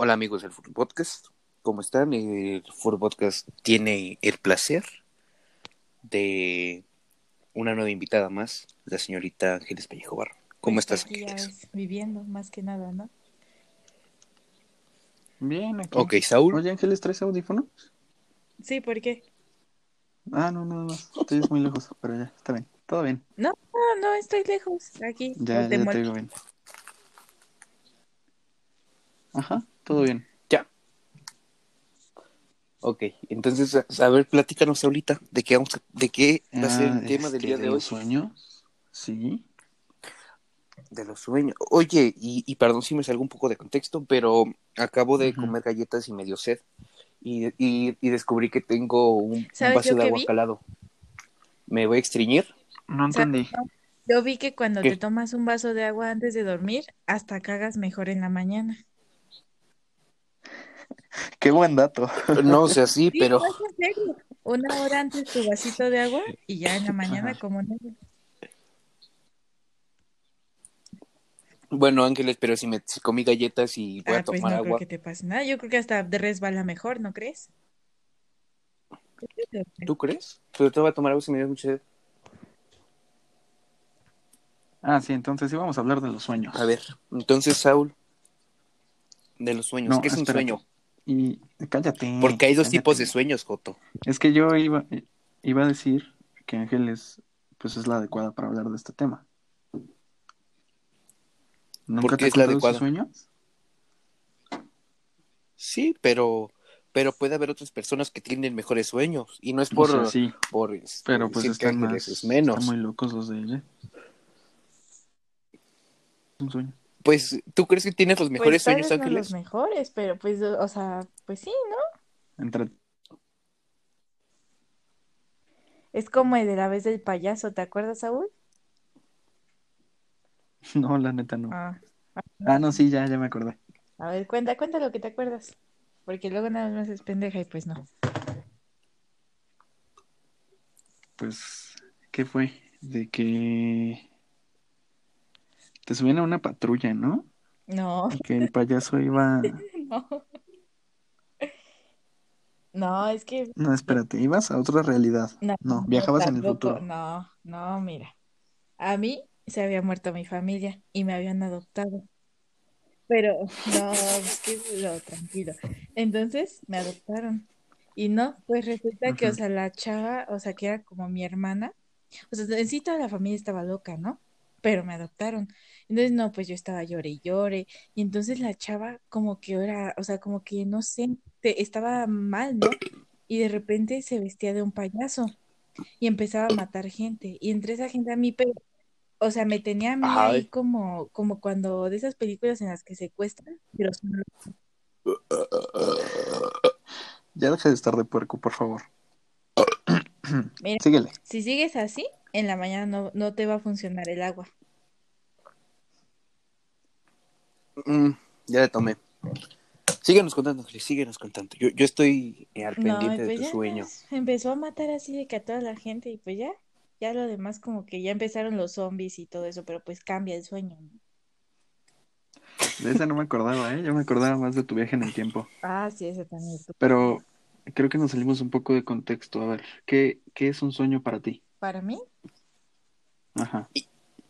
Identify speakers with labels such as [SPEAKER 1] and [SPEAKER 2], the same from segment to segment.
[SPEAKER 1] Hola amigos del Fútbol Podcast, ¿cómo están? El Fútbol Podcast tiene el placer de una nueva invitada más, la señorita Ángeles Pellejo Barro. ¿Cómo
[SPEAKER 2] Pues
[SPEAKER 1] estás, Ángeles?
[SPEAKER 2] viviendo, más que nada, ¿no?
[SPEAKER 3] Bien, aquí.
[SPEAKER 1] Ok, Saúl.
[SPEAKER 3] Oye, Ángeles, ¿traes audífono?
[SPEAKER 2] Sí, ¿por qué?
[SPEAKER 3] Ah, no, nada más. Estoy muy lejos, pero ya, está bien. Todo bien.
[SPEAKER 2] No, no, no, estoy lejos, aquí.
[SPEAKER 3] Ya, ya te digo bien. Ajá, todo bien.
[SPEAKER 1] Ya. Ok, entonces, a- a ver, platícanos ahorita de qué, vamos a- de qué va a ser
[SPEAKER 3] Ah,
[SPEAKER 1] el tema del día de, hoy.
[SPEAKER 3] los sueños? Sí.
[SPEAKER 1] De los sueños. Oye, y, y perdón si me salgo un poco de contexto, pero acabo de comer galletas y me dio sed. Y, y, y descubrí que tengo un, un
[SPEAKER 2] ¿Sabes
[SPEAKER 1] vaso de agua
[SPEAKER 2] vi?
[SPEAKER 1] calado. ¿Me voy a extriñir?
[SPEAKER 3] No entendí.
[SPEAKER 2] Yo vi que cuando
[SPEAKER 1] ¿Qué?
[SPEAKER 2] te tomas un vaso de agua antes de dormir, hasta cagas mejor en la mañana.
[SPEAKER 3] Qué buen dato.
[SPEAKER 1] No, o sea, sí,
[SPEAKER 2] Sí,
[SPEAKER 1] pero...
[SPEAKER 2] no. Una hora antes tu vasito de agua y ya en la mañana
[SPEAKER 3] Ajá.
[SPEAKER 2] como.
[SPEAKER 1] Bueno, Ángeles, pero si me si comí galletas y voy a
[SPEAKER 2] Ah, pues
[SPEAKER 1] tomar
[SPEAKER 2] no creo
[SPEAKER 1] agua,
[SPEAKER 2] que te pase nada. Yo creo que hasta de resbala mejor, ¿no crees?
[SPEAKER 1] ¿tú crees? Pero te voy a tomar agua si me dio mucha sed.
[SPEAKER 3] Ah, sí, entonces sí vamos a hablar de los sueños.
[SPEAKER 1] A ver, entonces, Saúl, de los sueños,
[SPEAKER 3] No,
[SPEAKER 1] ¿qué es un
[SPEAKER 3] espérate.
[SPEAKER 1] sueño?
[SPEAKER 3] Y cállate.
[SPEAKER 1] Porque hay dos
[SPEAKER 3] cállate.
[SPEAKER 1] tipos de sueños, Joto.
[SPEAKER 3] Es que yo iba, iba a decir que Ángeles pues es la adecuada para hablar de este tema. ¿Nunca
[SPEAKER 1] ¿Por
[SPEAKER 3] te
[SPEAKER 1] es la adecuada?
[SPEAKER 3] sueños?
[SPEAKER 1] Sí, pero pero puede haber otras personas que tienen mejores sueños y no es
[SPEAKER 3] O
[SPEAKER 1] por
[SPEAKER 3] sea, sí,
[SPEAKER 1] por
[SPEAKER 3] pero pues están más,
[SPEAKER 1] menos.
[SPEAKER 3] están muy locos los de ella. Un sueño.
[SPEAKER 1] Pues tú crees que tienes los mejores
[SPEAKER 2] Pues
[SPEAKER 1] sueños,
[SPEAKER 2] vez no
[SPEAKER 1] Ángeles?
[SPEAKER 2] los mejores, pero pues, o sea, pues sí, ¿no?
[SPEAKER 3] Entre...
[SPEAKER 2] Es como el de la vez del payaso, ¿te acuerdas, Saúl?
[SPEAKER 3] No, la neta no.
[SPEAKER 2] Ah,
[SPEAKER 3] Ah, no, sí, ya, ya me acordé.
[SPEAKER 2] a ver, cuenta, cuenta lo que te acuerdas. Porque luego nada más es pendeja y pues no.
[SPEAKER 3] Pues, ¿qué fue? De que te subían a una patrulla, ¿no?
[SPEAKER 2] No,
[SPEAKER 3] Y que el payaso iba...
[SPEAKER 2] no. No, es que
[SPEAKER 3] No, espérate, ibas a otra realidad.
[SPEAKER 2] no,
[SPEAKER 3] No, viajabas en el futuro.
[SPEAKER 2] No, no, mira. A mí se había muerto mi familia y me habían adoptado. Pero no, es que no, tranquilo. Entonces me adoptaron. Y no, pues resulta que, o sea, la chava, o sea, que era como mi hermana, o sea, en sí toda la familia estaba loca, ¿no? Pero me adoptaron. Entonces, no, pues yo estaba llore y llore. Y entonces la chava como que era, o sea, como que no sé, te- estaba mal, ¿no? Y de repente se vestía de un payaso y empezaba a matar gente. Y entre esa gente a mí, pero, o sea, me tenía a mí ahí como, como cuando de esas películas en las que secuestran, pero son
[SPEAKER 3] Ya deja de estar de puerco, por favor.
[SPEAKER 2] Mira.
[SPEAKER 3] Síguele.
[SPEAKER 2] Si sigues así, en la mañana no, no te va a funcionar el agua.
[SPEAKER 1] Mm, ya le tomé. Síguenos contando, síguenos contando. Yo, yo estoy eh, al
[SPEAKER 2] No,
[SPEAKER 1] pendiente de
[SPEAKER 2] pues
[SPEAKER 1] tu sueño.
[SPEAKER 2] empezó a matar así de que a toda la gente y pues ya, ya lo demás como que ya empezaron los zombies y todo eso, pero pues cambia el sueño, ¿no?
[SPEAKER 3] De esa no me acordaba, ¿eh? Yo me acordaba más de tu viaje en el tiempo.
[SPEAKER 2] Ah, sí, ese también.
[SPEAKER 3] Pero creo que nos salimos un poco de contexto. A ver, ¿qué, qué es un sueño para ti?
[SPEAKER 2] Para mí,
[SPEAKER 3] Ajá.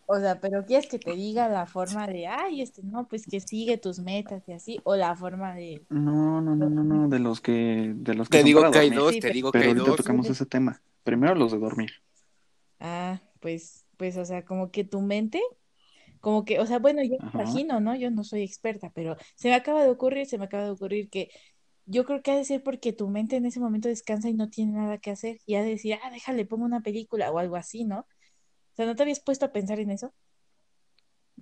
[SPEAKER 2] o sea, pero quieres que te diga la forma de, ay, este, no, pues que sigue tus metas y así, o la forma de,
[SPEAKER 3] No, no, no, no, no, de los que, de los que
[SPEAKER 1] Te digo que hay
[SPEAKER 3] dormir.
[SPEAKER 1] dos,
[SPEAKER 2] Sí,
[SPEAKER 1] te
[SPEAKER 2] pero-
[SPEAKER 1] digo que
[SPEAKER 3] Pero
[SPEAKER 1] hay
[SPEAKER 3] ahorita
[SPEAKER 1] dos.
[SPEAKER 3] tocamos ese tema. Primero los de dormir.
[SPEAKER 2] ah, pues, pues, o sea, como que tu mente, como que, o sea, bueno, yo me imagino, ¿no? Yo no soy experta, pero se me acaba de ocurrir, se me acaba de ocurrir que yo creo que ha de ser porque tu mente en ese momento descansa y no tiene nada que hacer y ha de decir, ah, déjale, pongo una película o algo así, ¿no? O sea, ¿no te habías puesto a pensar en eso?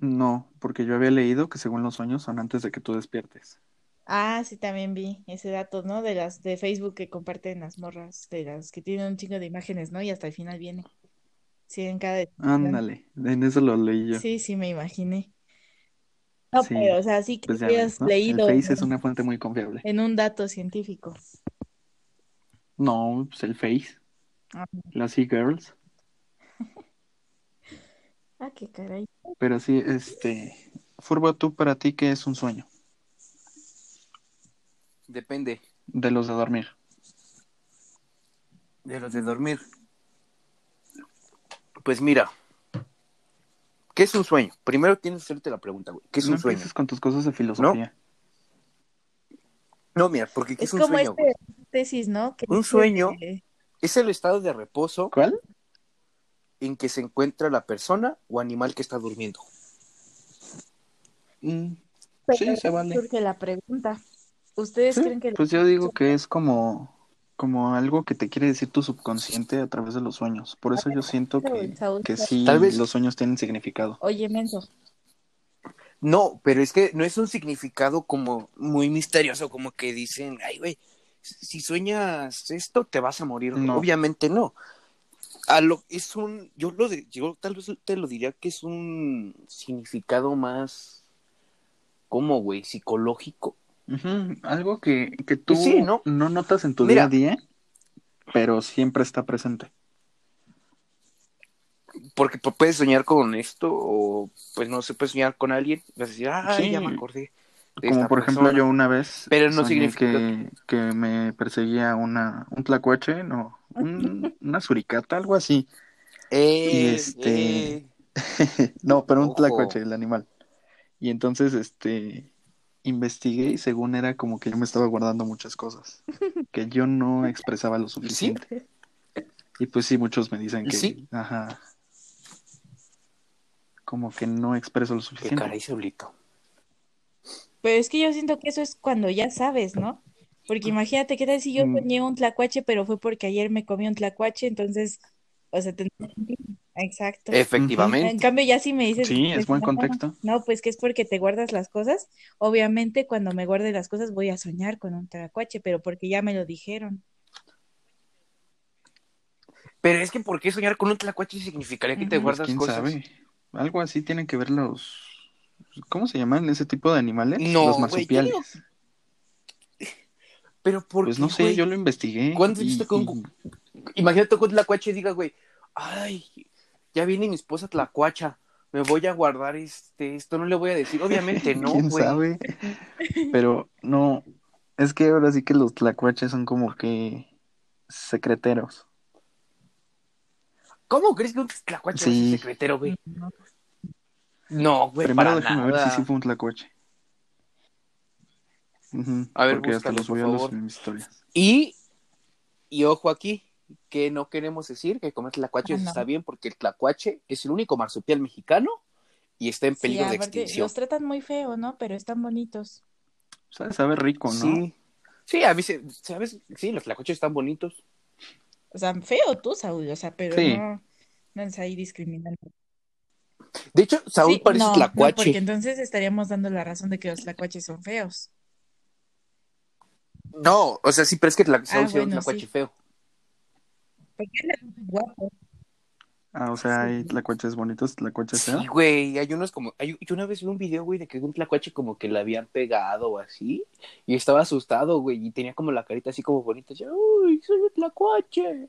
[SPEAKER 3] No, porque yo había leído que según los sueños son antes de que tú despiertes.
[SPEAKER 2] Ah, sí, también vi ese dato, ¿no? De las de Facebook que comparten las morras, de las que tienen un chingo de imágenes, ¿no? Y hasta el final viene. Sí, en cada.
[SPEAKER 3] Ándale, en eso lo leí yo.
[SPEAKER 2] Sí, sí, me imaginé. No,
[SPEAKER 3] Sí,
[SPEAKER 2] pero, o sea, sí que
[SPEAKER 3] Pues ya
[SPEAKER 2] hayas
[SPEAKER 3] ves, ¿no? El
[SPEAKER 2] leído
[SPEAKER 3] Face es
[SPEAKER 2] en,
[SPEAKER 3] una fuente muy confiable.
[SPEAKER 2] en un dato científico.
[SPEAKER 3] No, pues el Face,
[SPEAKER 2] Ah,
[SPEAKER 3] las e-girls.
[SPEAKER 2] ah, qué caray.
[SPEAKER 3] Pero sí, este, Furbo, ¿tú para ti qué es un sueño?
[SPEAKER 1] Depende
[SPEAKER 3] de los de dormir.
[SPEAKER 1] de los de dormir. Pues mira, ¿qué es un sueño? Primero tienes que hacerte la pregunta, güey. ¿Qué es
[SPEAKER 3] no
[SPEAKER 1] un sueño?
[SPEAKER 3] con tus cosas de filosofía.
[SPEAKER 1] No, mira, porque ¿qué es,
[SPEAKER 2] Es
[SPEAKER 1] un
[SPEAKER 2] como
[SPEAKER 1] sueño?
[SPEAKER 2] este
[SPEAKER 1] güey?
[SPEAKER 2] tesis, ¿no? Que
[SPEAKER 1] Un
[SPEAKER 2] dice
[SPEAKER 1] sueño.
[SPEAKER 2] que-
[SPEAKER 1] Es el estado de reposo
[SPEAKER 3] ¿Cuál?
[SPEAKER 1] en que se encuentra la persona o animal que está durmiendo.
[SPEAKER 3] Mm,
[SPEAKER 2] pero
[SPEAKER 3] sí, se vale.
[SPEAKER 2] Surge la pregunta. ¿Ustedes
[SPEAKER 3] Sí,
[SPEAKER 2] creen que
[SPEAKER 3] Pues yo digo que es como, como algo que te quiere decir tu subconsciente a través de los sueños. Por eso yo siento que, que sí,
[SPEAKER 1] Tal vez-
[SPEAKER 3] los sueños tienen significado.
[SPEAKER 2] Oye, menso,
[SPEAKER 1] No, pero es que no es un significado como muy misterioso, como que dicen, ay, güey, si sueñas esto, te vas a morir.
[SPEAKER 3] No.
[SPEAKER 1] Obviamente no. A lo, es un, yo lo de- yo tal vez te lo diría que es un significado más, ¿cómo, güey? Psicológico.
[SPEAKER 3] Algo que, que tú
[SPEAKER 1] Pues sí, ¿no?
[SPEAKER 3] notas en tu
[SPEAKER 1] Mira.
[SPEAKER 3] día a día, pero siempre está presente.
[SPEAKER 1] Porque pu- puedes soñar con esto, o pues no se puede soñar con alguien, y vas a decir, ay,
[SPEAKER 3] Sí.
[SPEAKER 1] ya me acordé. de
[SPEAKER 3] Como
[SPEAKER 1] esta
[SPEAKER 3] por ejemplo
[SPEAKER 1] persona".
[SPEAKER 3] yo una vez
[SPEAKER 1] Pero no
[SPEAKER 3] soñé
[SPEAKER 1] significa
[SPEAKER 3] que, que me perseguía una, un tlacuache, no, un- una suricata, algo así.
[SPEAKER 1] Eh,
[SPEAKER 3] y este-
[SPEAKER 1] eh.
[SPEAKER 3] no, pero un
[SPEAKER 1] Ojo.
[SPEAKER 3] tlacuache, el animal. Y entonces, este, investigué y según era como que yo me estaba guardando muchas cosas, que yo no expresaba lo suficiente. Y pues sí, muchos me dicen que,
[SPEAKER 1] ¿Sí?
[SPEAKER 3] ajá, como que no expreso lo
[SPEAKER 1] Qué
[SPEAKER 3] suficiente.
[SPEAKER 1] caray, Saulito.
[SPEAKER 2] pero es que yo siento que eso es cuando ya sabes, ¿no? Porque imagínate, ¿qué tal si yo
[SPEAKER 3] Mm.
[SPEAKER 2] soñé un tlacuache, pero fue porque ayer me comí un tlacuache, entonces, o sea, tendría Exacto. En
[SPEAKER 1] Efectivamente.
[SPEAKER 2] cambio, ya si me dices,
[SPEAKER 3] Sí, es buen
[SPEAKER 2] no,
[SPEAKER 3] contexto.
[SPEAKER 2] No, pues que es porque te guardas las cosas. Obviamente, cuando me guarde las cosas, voy a soñar con un tlacuache, pero porque ya me lo dijeron.
[SPEAKER 1] Pero es que ¿por qué soñar con un tlacuache significaría que te
[SPEAKER 2] Ujú.
[SPEAKER 3] Pues,
[SPEAKER 1] guardas
[SPEAKER 3] quién
[SPEAKER 1] cosas?
[SPEAKER 3] sabe. Algo así tienen que ver los, ¿cómo se llaman ese tipo de animales?
[SPEAKER 1] No,
[SPEAKER 3] los marsupiales.
[SPEAKER 1] Pero ¿por
[SPEAKER 3] Pues
[SPEAKER 1] qué,
[SPEAKER 3] no sé, yo lo investigué.
[SPEAKER 1] ¿Cuándo
[SPEAKER 3] y-
[SPEAKER 1] viste con-
[SPEAKER 3] y-
[SPEAKER 1] Imagínate que un tlacuache diga, güey, ay, ya viene mi esposa tlacuacha, me voy a guardar este, esto no le voy a decir. Obviamente no,
[SPEAKER 3] ¿Quién
[SPEAKER 1] güey.
[SPEAKER 3] sabe? Pero no, es que ahora sí que los tlacuaches son como que secreteros.
[SPEAKER 1] ¿Cómo crees que un tlacuache
[SPEAKER 3] Sí.
[SPEAKER 1] ser secretero, güey? No, güey,
[SPEAKER 3] Primero
[SPEAKER 1] para
[SPEAKER 3] déjame ver si sí fue un tlacuache. Ujú,
[SPEAKER 1] A ver,
[SPEAKER 3] porque hasta
[SPEAKER 1] búscalo,
[SPEAKER 3] los
[SPEAKER 1] por
[SPEAKER 3] subió a los- en mis historias.
[SPEAKER 1] Y, y ojo aquí, que no queremos decir que comer tlacuaches
[SPEAKER 2] Ah, no.
[SPEAKER 1] está bien, porque el tlacuache es el único marsupial mexicano y está en
[SPEAKER 2] Sí,
[SPEAKER 1] peligro de extinción.
[SPEAKER 2] los tratan muy feo, ¿no? Pero están bonitos.
[SPEAKER 3] Sabe, sabe rico, ¿no?
[SPEAKER 1] Sí. Sí, a mí se, ¿sabes? Sí, los tlacuaches están bonitos.
[SPEAKER 2] O sea, feo tú, Saúl, o sea, pero
[SPEAKER 3] Sí.
[SPEAKER 2] no, no es ahí discriminando.
[SPEAKER 1] De hecho, Saúl
[SPEAKER 2] Sí,
[SPEAKER 1] parece
[SPEAKER 2] no, no,
[SPEAKER 1] tlacuache.
[SPEAKER 2] porque entonces estaríamos dando la razón de que los tlacuaches son feos.
[SPEAKER 1] No, o sea, sí, pero es que tla- Saúl
[SPEAKER 2] Ah,
[SPEAKER 1] era un
[SPEAKER 2] bueno,
[SPEAKER 1] tlacuache
[SPEAKER 2] sí.
[SPEAKER 1] feo.
[SPEAKER 2] Guapo.
[SPEAKER 3] Ah, o sea,
[SPEAKER 2] Sí.
[SPEAKER 3] hay tlacuaches bonitos, tlacuaches feos.
[SPEAKER 1] Sí, güey, hay unos como... Hay, yo una vez vi un video, güey, de que un tlacuache como que le habían pegado o así, y estaba asustado, güey, y tenía como la carita así como bonita, así, ¡Uy, soy un tlacuache!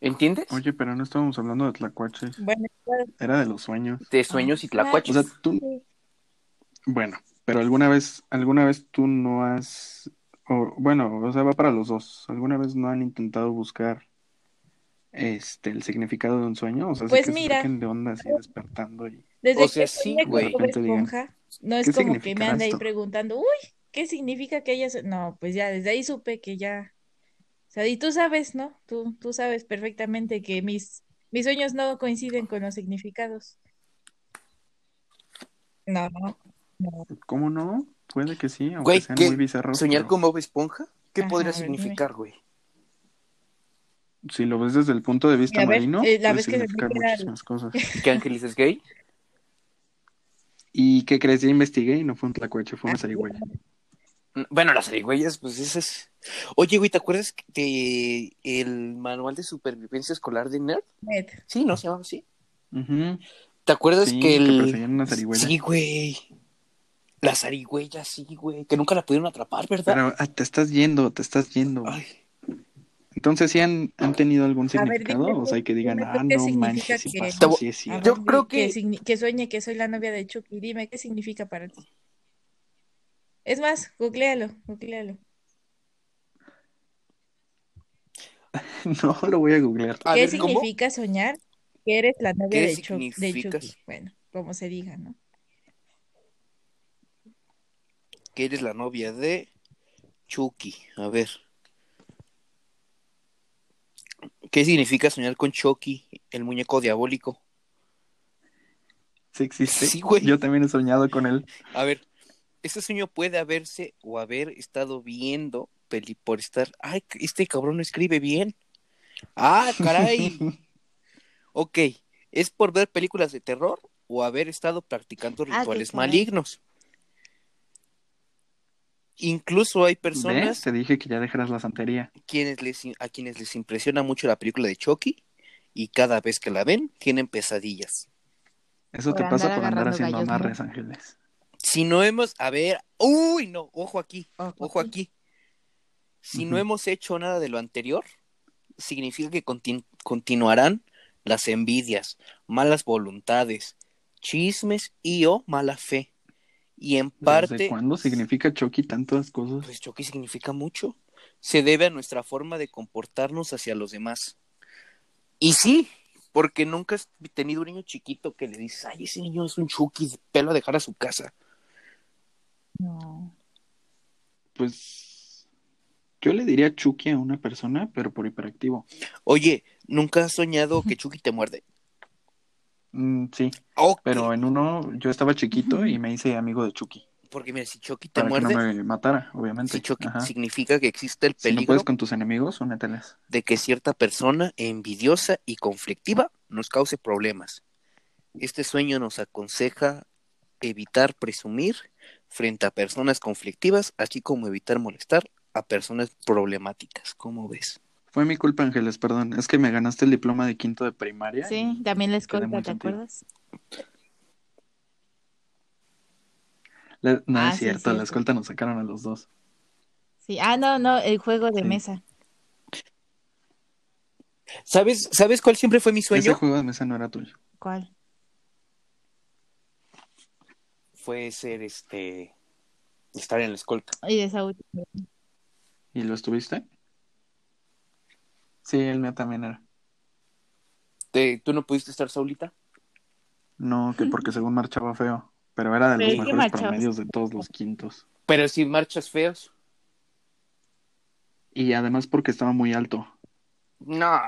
[SPEAKER 1] ¿Entiendes?
[SPEAKER 3] Oye, pero no estábamos hablando de tlacuaches,
[SPEAKER 2] Bueno, claro,
[SPEAKER 3] era de los sueños.
[SPEAKER 1] De sueños y
[SPEAKER 2] claro.
[SPEAKER 1] tlacuaches.
[SPEAKER 3] O sea, tú, bueno, pero alguna vez, alguna vez tú no has, o, bueno, o sea, va para los dos. ¿Alguna vez no han intentado buscar este el significado de un sueño? O sea,
[SPEAKER 2] Pues
[SPEAKER 3] que
[SPEAKER 2] mira.
[SPEAKER 3] se de onda así despertando y
[SPEAKER 2] Desde
[SPEAKER 1] O sea,
[SPEAKER 2] que
[SPEAKER 1] sí, güey.
[SPEAKER 2] No es
[SPEAKER 3] ¿qué
[SPEAKER 2] como que me ande ahí
[SPEAKER 3] esto?
[SPEAKER 2] preguntando, uy, ¿qué significa que ella... No, pues ya, desde ahí supe que ya... O sea, y tú sabes, ¿no? Tú, tú sabes perfectamente que mis, mis sueños no coinciden con los significados. No, no, no.
[SPEAKER 3] ¿cómo no? Puede que sí, aunque
[SPEAKER 1] Güey,
[SPEAKER 3] sean
[SPEAKER 1] ¿qué?
[SPEAKER 3] muy bizarros.
[SPEAKER 1] ¿Soñar
[SPEAKER 3] pero
[SPEAKER 1] con Bob Esponja? ¿Qué
[SPEAKER 2] Ajá,
[SPEAKER 1] podría
[SPEAKER 2] dime.
[SPEAKER 1] significar, güey?
[SPEAKER 3] Si lo ves desde el punto de vista
[SPEAKER 2] ver,
[SPEAKER 3] marino,
[SPEAKER 2] eh, la
[SPEAKER 3] puede
[SPEAKER 2] vez que
[SPEAKER 3] significar
[SPEAKER 2] que
[SPEAKER 3] muchísimas cosas.
[SPEAKER 1] ¿Que Ángeles es gay?
[SPEAKER 3] ¿Y qué crees? Ya investigué y no fue un tlacuache, fue una
[SPEAKER 2] Ah,
[SPEAKER 3] zarigüeya.
[SPEAKER 1] Bueno, las zarigüeyas, pues esas... Oye, güey, ¿te acuerdas de el manual de supervivencia escolar de Nerd?
[SPEAKER 2] Ned.
[SPEAKER 1] Sí, ¿no? Se llamaba así. ¿Te acuerdas
[SPEAKER 3] Sí,
[SPEAKER 1] que
[SPEAKER 3] que
[SPEAKER 1] el...
[SPEAKER 3] perseguían una.
[SPEAKER 1] Sí, güey. La zarigüeya, sí, güey. Que nunca la pudieron atrapar, ¿verdad?
[SPEAKER 3] Pero ah, te estás yendo, te estás yendo.
[SPEAKER 1] Ay,
[SPEAKER 3] Entonces, ¿sí han, han tenido algún
[SPEAKER 2] ver,
[SPEAKER 3] significado?
[SPEAKER 2] dime
[SPEAKER 3] o sea, que digan, ah, no manches, sí
[SPEAKER 2] que-
[SPEAKER 3] pasó,
[SPEAKER 1] Te voy-
[SPEAKER 3] sí es
[SPEAKER 2] A
[SPEAKER 3] cierto.
[SPEAKER 1] Yo creo
[SPEAKER 2] que,
[SPEAKER 1] que-
[SPEAKER 2] sueñe que soy la novia de Chucky. Dime, ¿qué significa para ti? Es más, googlealo, googlealo.
[SPEAKER 3] No lo voy a googlear.
[SPEAKER 1] A
[SPEAKER 2] ¿Qué
[SPEAKER 1] ver, ¿cómo?
[SPEAKER 2] significa soñar que eres la novia
[SPEAKER 1] ¿Qué
[SPEAKER 2] de? Chucky? Bueno, como se diga, ¿no?
[SPEAKER 1] Que eres la novia de Chucky. A ver. ¿Qué significa soñar con Chucky, el muñeco diabólico?
[SPEAKER 3] Sí existe.
[SPEAKER 1] Sí, güey.
[SPEAKER 3] Yo también he soñado con él.
[SPEAKER 1] A ver, ese sueño puede haberse o haber estado viendo peli por estar. Ay, este cabrón no escribe bien. Ah, caray. ok, ¿es por ver películas de terror o haber estado practicando
[SPEAKER 2] Ah,
[SPEAKER 1] rituales
[SPEAKER 2] caray.
[SPEAKER 1] malignos? Incluso hay
[SPEAKER 3] ¿Ves?
[SPEAKER 1] personas
[SPEAKER 3] Te dije que ya dejaras la santería.
[SPEAKER 1] quienes les, a quienes les impresiona mucho la película de Chucky y cada vez que la ven tienen pesadillas.
[SPEAKER 3] Eso
[SPEAKER 2] Por
[SPEAKER 3] te pasa por andar haciendo
[SPEAKER 2] gallos
[SPEAKER 3] amarres. Ángeles.
[SPEAKER 1] Si no hemos, a ver, uy, no, ojo aquí,
[SPEAKER 2] Ojo
[SPEAKER 1] ojo
[SPEAKER 2] aquí.
[SPEAKER 1] aquí. Si no hemos hecho nada de lo anterior, significa que contin- continuarán las envidias, malas voluntades, chismes y o mala fe. Y en
[SPEAKER 3] ¿Desde
[SPEAKER 1] parte,
[SPEAKER 3] cuándo significa Chucky tantas cosas?
[SPEAKER 1] pues Chucky significa mucho. Se debe a nuestra forma de comportarnos hacia los demás. Y sí, porque nunca has tenido un niño chiquito que le dices, ay, ese niño es un Chucky, pelo a dejar a su casa.
[SPEAKER 2] No.
[SPEAKER 3] Pues yo le diría Chucky a una persona, pero por hiperactivo.
[SPEAKER 1] Oye, ¿nunca has soñado que Chucky te muerde?
[SPEAKER 3] Mm, sí, pero en uno yo estaba chiquito y me hice amigo de Chucky.
[SPEAKER 1] Porque mira, si Chucky te
[SPEAKER 3] Para que
[SPEAKER 1] muerde,
[SPEAKER 3] no me matara, obviamente.
[SPEAKER 1] si Chucky
[SPEAKER 3] Ajá.
[SPEAKER 1] significa que existe el
[SPEAKER 3] Si no
[SPEAKER 1] peligro
[SPEAKER 3] puedes con tus enemigos, úneteles.
[SPEAKER 1] de que cierta persona envidiosa y conflictiva nos cause problemas. Este sueño nos aconseja evitar presumir frente a personas conflictivas, así como evitar molestar a personas problemáticas. ¿Cómo ves?
[SPEAKER 3] Fue mi culpa, Ángeles, perdón. Es que me ganaste el diploma de quinto de primaria.
[SPEAKER 2] Sí, también la escolta,
[SPEAKER 3] muy
[SPEAKER 2] ¿te acuerdas?
[SPEAKER 3] No
[SPEAKER 2] Ah,
[SPEAKER 3] es
[SPEAKER 2] sí,
[SPEAKER 3] cierto, la escolta nos sacaron a los dos.
[SPEAKER 2] Sí. Ah, no, no, el juego de
[SPEAKER 3] Sí.
[SPEAKER 2] mesa.
[SPEAKER 1] ¿Sabes, ¿Sabes cuál siempre fue mi
[SPEAKER 3] Ese
[SPEAKER 1] sueño?
[SPEAKER 3] juego de mesa no era tuyo.
[SPEAKER 2] ¿Cuál?
[SPEAKER 1] Fue ser este estar en la escolta.
[SPEAKER 2] Y de Saúl.
[SPEAKER 3] ¿Y lo estuviste? Sí, el mío también era.
[SPEAKER 1] ¿Te- ¿Tú no pudiste estar Saulita?
[SPEAKER 3] No, que porque según marchaba feo. Pero era de los mejores promedios de todos los quintos.
[SPEAKER 1] Pero si marchas feos.
[SPEAKER 3] Y además porque estaba muy alto.
[SPEAKER 1] No,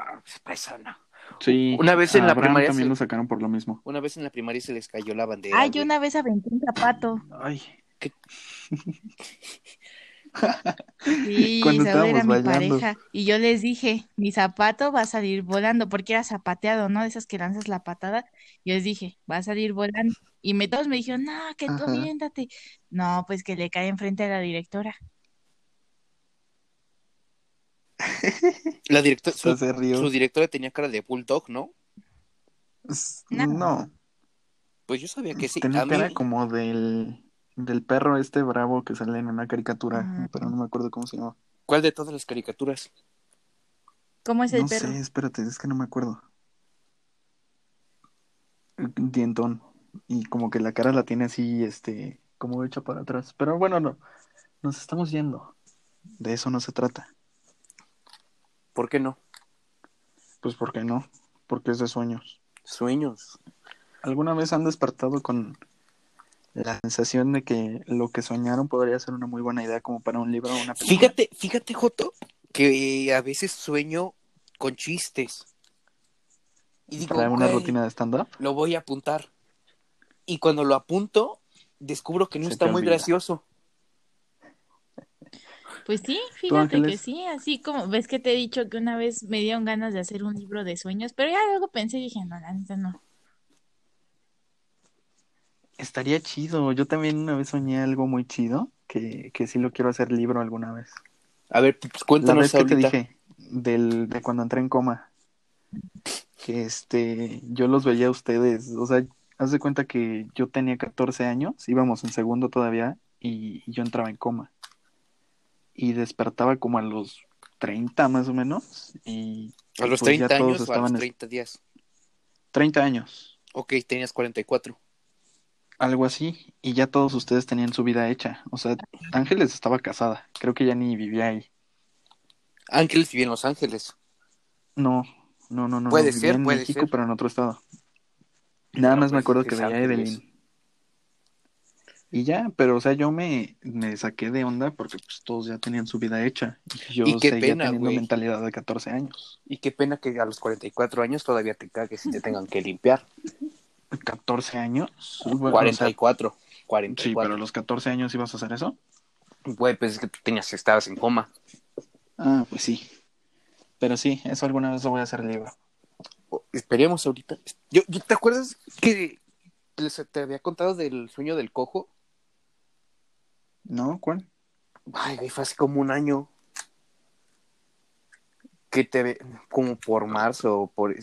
[SPEAKER 1] pues, eso no.
[SPEAKER 3] Sí,
[SPEAKER 1] Una vez en
[SPEAKER 3] a
[SPEAKER 1] la
[SPEAKER 3] Abraham
[SPEAKER 1] primaria
[SPEAKER 3] también
[SPEAKER 1] se-
[SPEAKER 3] lo sacaron por lo mismo.
[SPEAKER 1] Una vez en la primaria se les cayó la bandera.
[SPEAKER 2] Yo
[SPEAKER 1] güey.
[SPEAKER 2] una vez aventé un zapato.
[SPEAKER 3] Ay,
[SPEAKER 2] Sí,
[SPEAKER 3] Cuando
[SPEAKER 2] Saúl era mi
[SPEAKER 3] bailando.
[SPEAKER 2] pareja. Y yo les dije, mi zapato va a salir volando, porque era zapateado, ¿no? De esas que lanzas la patada. Yo les dije, va a salir volando. Y me, todos me dijeron, no, que tú
[SPEAKER 3] Ajá.
[SPEAKER 2] aviéntate. No, pues que le cae enfrente a la directora.
[SPEAKER 1] La directora, su,
[SPEAKER 3] se rió.
[SPEAKER 1] su directora tenía cara de bulldog, ¿no?
[SPEAKER 2] No.
[SPEAKER 3] No,
[SPEAKER 1] Pues yo sabía que sí.
[SPEAKER 3] tenía
[SPEAKER 1] mí,
[SPEAKER 3] cara como del, del perro este bravo que sale en una caricatura, pero no me acuerdo cómo se llama.
[SPEAKER 1] ¿cuál de todas las caricaturas?
[SPEAKER 2] ¿Cómo es el
[SPEAKER 3] No
[SPEAKER 2] perro?
[SPEAKER 3] sé, espérate, es que no me acuerdo. Dientón. Y como que la cara la tiene así, este, como hecha para atrás. Pero bueno, no, nos estamos yendo. De eso no se trata.
[SPEAKER 1] ¿Por qué no?
[SPEAKER 3] Pues ¿por qué no? Porque es de sueños.
[SPEAKER 1] Sueños.
[SPEAKER 3] ¿Alguna vez han despertado con la sensación de que lo que soñaron podría ser una muy buena idea como para un libro o una película?
[SPEAKER 1] Fíjate, fíjate, Joto, que a veces sueño con chistes. Y digo,
[SPEAKER 3] Para una
[SPEAKER 1] "Güey,
[SPEAKER 3] rutina de stand-up.
[SPEAKER 1] lo voy a apuntar. Y cuando lo apunto, descubro que no
[SPEAKER 3] Se
[SPEAKER 1] está muy gracioso.
[SPEAKER 2] Pues sí, fíjate que sí, así como ves que te he dicho que una vez me dieron ganas de hacer un libro de sueños, pero ya luego pensé y dije, no, la neta no.
[SPEAKER 3] Estaría chido. Yo también una vez soñé algo muy chido, que, que sí lo quiero hacer libro alguna vez.
[SPEAKER 1] A ver, pues
[SPEAKER 3] La
[SPEAKER 1] cuéntanos
[SPEAKER 3] vez que te
[SPEAKER 1] ahorita.
[SPEAKER 3] dije del, de cuando entré en coma, que este, yo los veía a ustedes, o sea, haz de cuenta que yo tenía 14 años, íbamos en segundo todavía, y, y yo entraba en coma. Y despertaba como a los 30 más o menos, y
[SPEAKER 1] A los
[SPEAKER 3] pues ya
[SPEAKER 1] 30
[SPEAKER 3] todos
[SPEAKER 1] años o a los
[SPEAKER 3] estaban es-
[SPEAKER 1] 30 días.
[SPEAKER 3] 30 años.
[SPEAKER 1] Ok, tenías 44.
[SPEAKER 3] Algo así, y ya todos ustedes tenían su vida hecha. O sea, Ángeles estaba casada, creo que ya ni vivía ahí.
[SPEAKER 1] Ángeles vivía en Los Ángeles.
[SPEAKER 3] No, no, no, no.
[SPEAKER 1] Puede
[SPEAKER 3] no,
[SPEAKER 1] ser,
[SPEAKER 3] en
[SPEAKER 1] puede
[SPEAKER 3] México,
[SPEAKER 1] ser.
[SPEAKER 3] pero en otro estado. Nada
[SPEAKER 1] No,
[SPEAKER 3] más me
[SPEAKER 1] pues,
[SPEAKER 3] acuerdo que
[SPEAKER 1] que
[SPEAKER 3] veía a. Evelyn. Y ya, pero o sea, yo me, me saqué de onda porque pues todos ya tenían su vida hecha. Y yo
[SPEAKER 1] Y qué
[SPEAKER 3] seguía
[SPEAKER 1] pena,
[SPEAKER 3] teniendo mentalidad de 14 años.
[SPEAKER 1] Y qué pena que a los 44 años todavía te cagues y te tengan que limpiar.
[SPEAKER 3] 14 años. Bueno, o sea,
[SPEAKER 1] 44.
[SPEAKER 3] sí,
[SPEAKER 1] 44.
[SPEAKER 3] pero a los 14 años ibas a hacer eso.
[SPEAKER 1] Güey, pues es que tú tenías, estabas en coma.
[SPEAKER 3] Ah, pues sí. Pero sí, eso alguna vez lo voy a hacer libro.
[SPEAKER 1] Esperemos ahorita. Yo, yo- ¿Te acuerdas que les- te había contado del sueño del cojo?
[SPEAKER 3] ¿No? ¿Cuál?
[SPEAKER 1] Ay, güey, fue hace como un año. Que te ve como por marzo o por,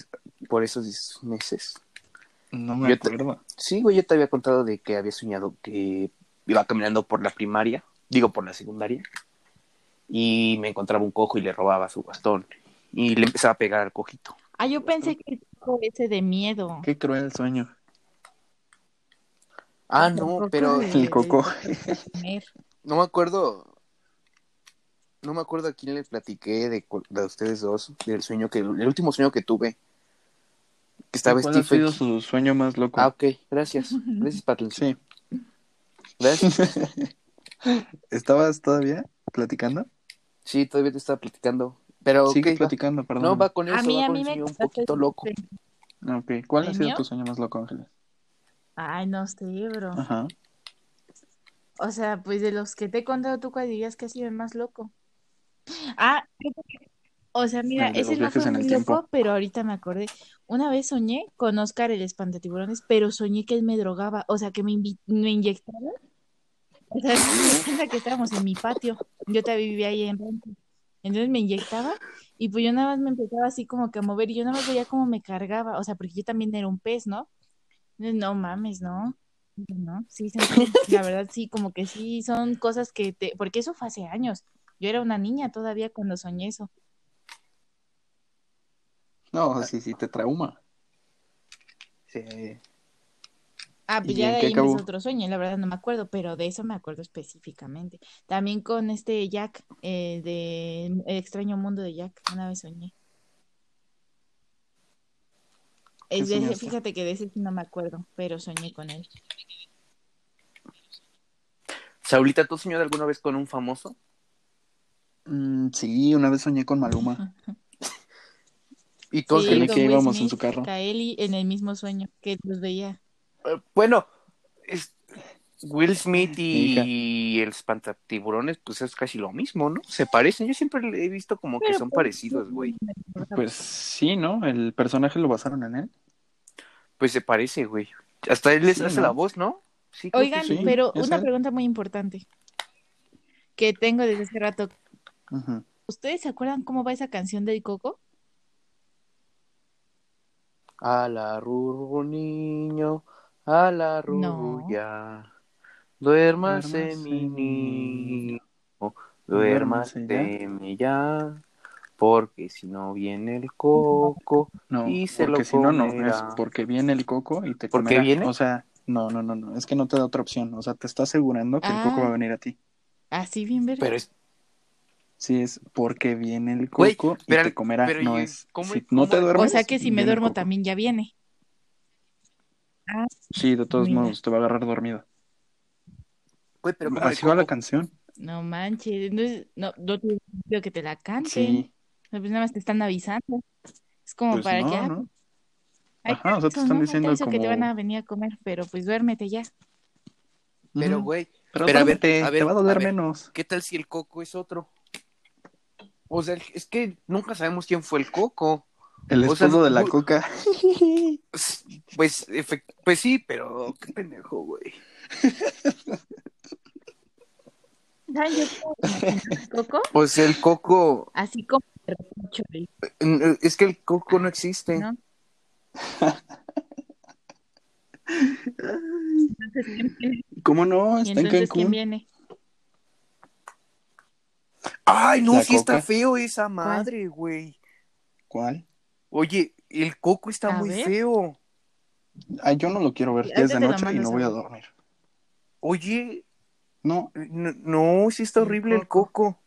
[SPEAKER 1] por esos meses.
[SPEAKER 3] No me
[SPEAKER 1] Yo te-
[SPEAKER 3] acuerdo.
[SPEAKER 1] Sí, güey, yo te había contado de que había soñado que iba caminando por la primaria, digo por la secundaria, y me encontraba un cojo y le robaba su bastón. Y le empezaba a pegar al cojito.
[SPEAKER 2] Ah, yo pensé que ese de miedo.
[SPEAKER 3] Qué cruel sueño.
[SPEAKER 1] Ah, no, pero
[SPEAKER 3] El coco.
[SPEAKER 1] no me acuerdo. No me acuerdo a quién le platiqué de, de ustedes dos, del sueño que, el último sueño que tuve. Que estaba
[SPEAKER 3] ¿Cuál ha sido su sueño más loco?
[SPEAKER 1] Ah, ok, gracias. Gracias, Patricia.
[SPEAKER 3] Sí.
[SPEAKER 1] Gracias.
[SPEAKER 3] ¿Estabas todavía platicando?
[SPEAKER 1] Sí, todavía te estaba platicando. Pero,
[SPEAKER 3] Sigue
[SPEAKER 1] va.
[SPEAKER 3] platicando, perdón.
[SPEAKER 1] No, va con eso,
[SPEAKER 2] A mí,
[SPEAKER 1] va
[SPEAKER 2] a
[SPEAKER 1] con
[SPEAKER 2] mí
[SPEAKER 1] el
[SPEAKER 2] me
[SPEAKER 1] un poquito loco.
[SPEAKER 3] Ah, Ok, ¿cuál ha
[SPEAKER 2] ¿El
[SPEAKER 3] sido
[SPEAKER 2] mío?
[SPEAKER 3] tu sueño más loco, Ángeles?
[SPEAKER 2] Ay, no sé, bro.
[SPEAKER 3] Ajá.
[SPEAKER 2] O sea, pues de los que te he contado, ¿tú cuál dirías que ha sido el más loco? Ah, o sea, mira, ese no fue muy
[SPEAKER 3] tiempo.
[SPEAKER 2] loco, pero ahorita me acordé. Una vez soñé con Oscar el espantatiburones, pero soñé que él me drogaba, o sea, que me, me inyectaba. O sea, piensa que estábamos en mi patio. Yo todavía vivía ahí en Rancho. Entonces me inyectaba y pues yo nada más me empezaba así como que a mover y yo nada más veía cómo me cargaba, o sea, porque yo también era un pez, ¿no? Entonces, no mames, ¿no? No, sí, la verdad sí, como que sí, son cosas que te, porque eso fue hace años. Yo era una niña todavía cuando soñé eso.
[SPEAKER 3] No, sí, sí, te trauma.
[SPEAKER 1] Sí.
[SPEAKER 2] Ah, pues
[SPEAKER 3] ¿Y
[SPEAKER 2] ya
[SPEAKER 3] en
[SPEAKER 2] de ahí
[SPEAKER 3] acabó?
[SPEAKER 2] empezó otro sueño, la verdad no me acuerdo, pero de eso me acuerdo específicamente. También con este Jack, eh, de El extraño mundo de Jack, una vez soñé.
[SPEAKER 3] ¿Qué
[SPEAKER 2] Es de ese- fíjate que de ese sí no me acuerdo, pero soñé con él.
[SPEAKER 1] Saulita, ¿tú has soñado alguna vez con un famoso?
[SPEAKER 3] Mm, sí, una vez soñé con Maluma.
[SPEAKER 1] ¿Y tú,
[SPEAKER 2] Sí,
[SPEAKER 3] que íbamos en
[SPEAKER 2] Smith,
[SPEAKER 3] su carro.
[SPEAKER 2] Kaeli en el mismo sueño que los veía.
[SPEAKER 1] Eh, Bueno, es- Will Smith
[SPEAKER 3] Hija.
[SPEAKER 1] y el espantatiburones, pues es casi lo mismo, ¿no? Se parecen. Yo siempre le he visto como que son
[SPEAKER 2] pues,
[SPEAKER 1] parecidos, güey.
[SPEAKER 3] Pues sí, ¿no? El personaje lo basaron en él.
[SPEAKER 1] Pues se parece, güey. Hasta él les
[SPEAKER 3] Sí,
[SPEAKER 1] hace
[SPEAKER 3] ¿no?
[SPEAKER 1] la voz, ¿no? Sí,
[SPEAKER 2] Oigan,
[SPEAKER 1] sí.
[SPEAKER 2] pero una
[SPEAKER 3] él.
[SPEAKER 2] pregunta muy importante que tengo desde hace rato. ¿Ustedes se acuerdan cómo va esa canción del Coco?
[SPEAKER 1] A la rurru niño, a la
[SPEAKER 2] No.
[SPEAKER 1] ruya. Duérmase,
[SPEAKER 3] Duérmase,
[SPEAKER 1] mi niño,
[SPEAKER 3] Duérmase
[SPEAKER 1] duérmase ya. Porque si no viene el coco.
[SPEAKER 3] No,
[SPEAKER 1] Y se
[SPEAKER 3] porque
[SPEAKER 1] lo
[SPEAKER 3] si no, no, es porque viene el coco y te
[SPEAKER 1] ¿Por qué
[SPEAKER 3] comerá.
[SPEAKER 1] viene?
[SPEAKER 3] O sea, no, no, no, no, es que no te da otra opción. O sea, te está asegurando que el coco
[SPEAKER 2] Ah.
[SPEAKER 3] va a venir a ti.
[SPEAKER 2] Así bien ver.
[SPEAKER 1] Pero es.
[SPEAKER 3] Sí, es porque viene el coco y
[SPEAKER 1] pero-
[SPEAKER 3] te comerá.
[SPEAKER 1] pero
[SPEAKER 3] no
[SPEAKER 1] ¿y
[SPEAKER 3] es.
[SPEAKER 1] cómo-
[SPEAKER 3] si no te duermes.
[SPEAKER 2] O sea que si me duermo también ya viene.
[SPEAKER 3] Sí, de todos
[SPEAKER 2] Mira.
[SPEAKER 3] modos, te va a agarrar dormido.
[SPEAKER 1] Güey, pero ¿cómo
[SPEAKER 3] Así va la canción.
[SPEAKER 2] No manches, no, es- no, no te pido que te la canten.
[SPEAKER 3] Sí.
[SPEAKER 2] Pues nada más te están avisando. Es como
[SPEAKER 3] Pues
[SPEAKER 2] para
[SPEAKER 3] no,
[SPEAKER 2] que ah,
[SPEAKER 3] ¿no? Ajá, o sea, te están diciendo
[SPEAKER 2] aviso que te
[SPEAKER 3] como-
[SPEAKER 2] van a venir a comer, pero pues duérmete ya.
[SPEAKER 1] Pero, güey,
[SPEAKER 3] Pero,
[SPEAKER 1] pero a ver,
[SPEAKER 3] duérmete,
[SPEAKER 1] a ver,
[SPEAKER 3] te va a doler
[SPEAKER 1] a ver.
[SPEAKER 3] menos.
[SPEAKER 1] ¿qué tal si el coco es otro? O sea, es que nunca sabemos quién fue el coco.
[SPEAKER 3] El
[SPEAKER 1] o sea,
[SPEAKER 3] esposo de la coca.
[SPEAKER 1] Pues, pues sí, pero qué pendejo, güey.
[SPEAKER 2] ¿Saben yo cómo me imagino el coco?
[SPEAKER 1] Pues el coco,
[SPEAKER 2] Así como ¿eh?
[SPEAKER 1] es que el coco no existe.
[SPEAKER 2] ¿no? Entonces, ¿quién viene?
[SPEAKER 3] ¿Cómo no?
[SPEAKER 2] ¿Y
[SPEAKER 3] Está en
[SPEAKER 2] entonces quién
[SPEAKER 3] Cancún.
[SPEAKER 2] viene?
[SPEAKER 1] Ay, no, sí está feo esa madre, güey.
[SPEAKER 3] ¿Cuál?
[SPEAKER 1] Oye, el coco está
[SPEAKER 2] A
[SPEAKER 1] muy
[SPEAKER 2] ver.
[SPEAKER 1] feo.
[SPEAKER 3] Ay, yo no lo quiero ver. Ya es de noche y no voy a dormir.
[SPEAKER 1] Oye,
[SPEAKER 3] No,
[SPEAKER 1] no, no, sí está horrible el
[SPEAKER 2] coco.
[SPEAKER 1] coco.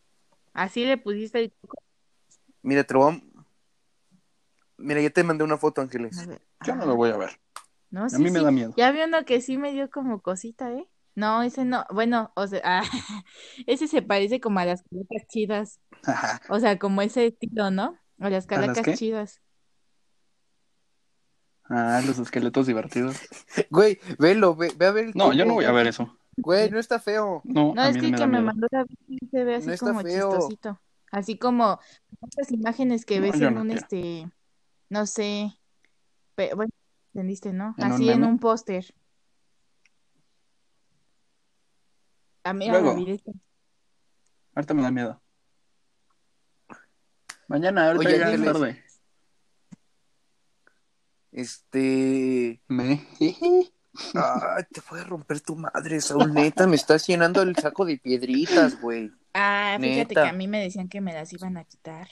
[SPEAKER 2] Así le pusiste el coco.
[SPEAKER 1] Mira, te lo voy a... Mira, ya te mandé una foto, Ángeles.
[SPEAKER 3] Yo no lo voy a ver.
[SPEAKER 2] No,
[SPEAKER 3] A
[SPEAKER 2] sí,
[SPEAKER 3] mí me
[SPEAKER 2] sí.
[SPEAKER 3] da miedo.
[SPEAKER 2] Ya vi uno que sí me dio como cosita, ¿eh? No, ese no. Bueno, o sea, ah, ese se parece como a las calacas chidas.
[SPEAKER 3] Ajá.
[SPEAKER 2] O sea, como ese estilo, ¿no? A las calacas chidas.
[SPEAKER 3] Ah, los esqueletos divertidos.
[SPEAKER 1] Güey, velo, ve, ve a ver el
[SPEAKER 3] No, yo no voy a ver eso.
[SPEAKER 1] Güey, no está feo.
[SPEAKER 3] No,
[SPEAKER 2] No,
[SPEAKER 3] a
[SPEAKER 2] es que
[SPEAKER 3] me
[SPEAKER 2] que me mandó se ve así
[SPEAKER 1] No
[SPEAKER 2] como chistosito. Así como estas imágenes que
[SPEAKER 3] No,
[SPEAKER 2] ves en
[SPEAKER 3] no
[SPEAKER 2] un
[SPEAKER 3] quiero.
[SPEAKER 2] este, no sé, bueno, entendiste, ¿no?
[SPEAKER 3] ¿En un
[SPEAKER 2] Así en un póster. Ah, mira,
[SPEAKER 3] Luego. Ahorita me da miedo. Mañana, ahorita
[SPEAKER 1] Oye,
[SPEAKER 3] ya es tarde.
[SPEAKER 1] Este...
[SPEAKER 3] Me...
[SPEAKER 1] Ay, te voy a romper tu madre, Saúl, neta, me estás llenando el saco de piedritas, güey.
[SPEAKER 2] Ah, fíjate
[SPEAKER 1] Neta.
[SPEAKER 2] que a mí me decían que me las iban a quitar.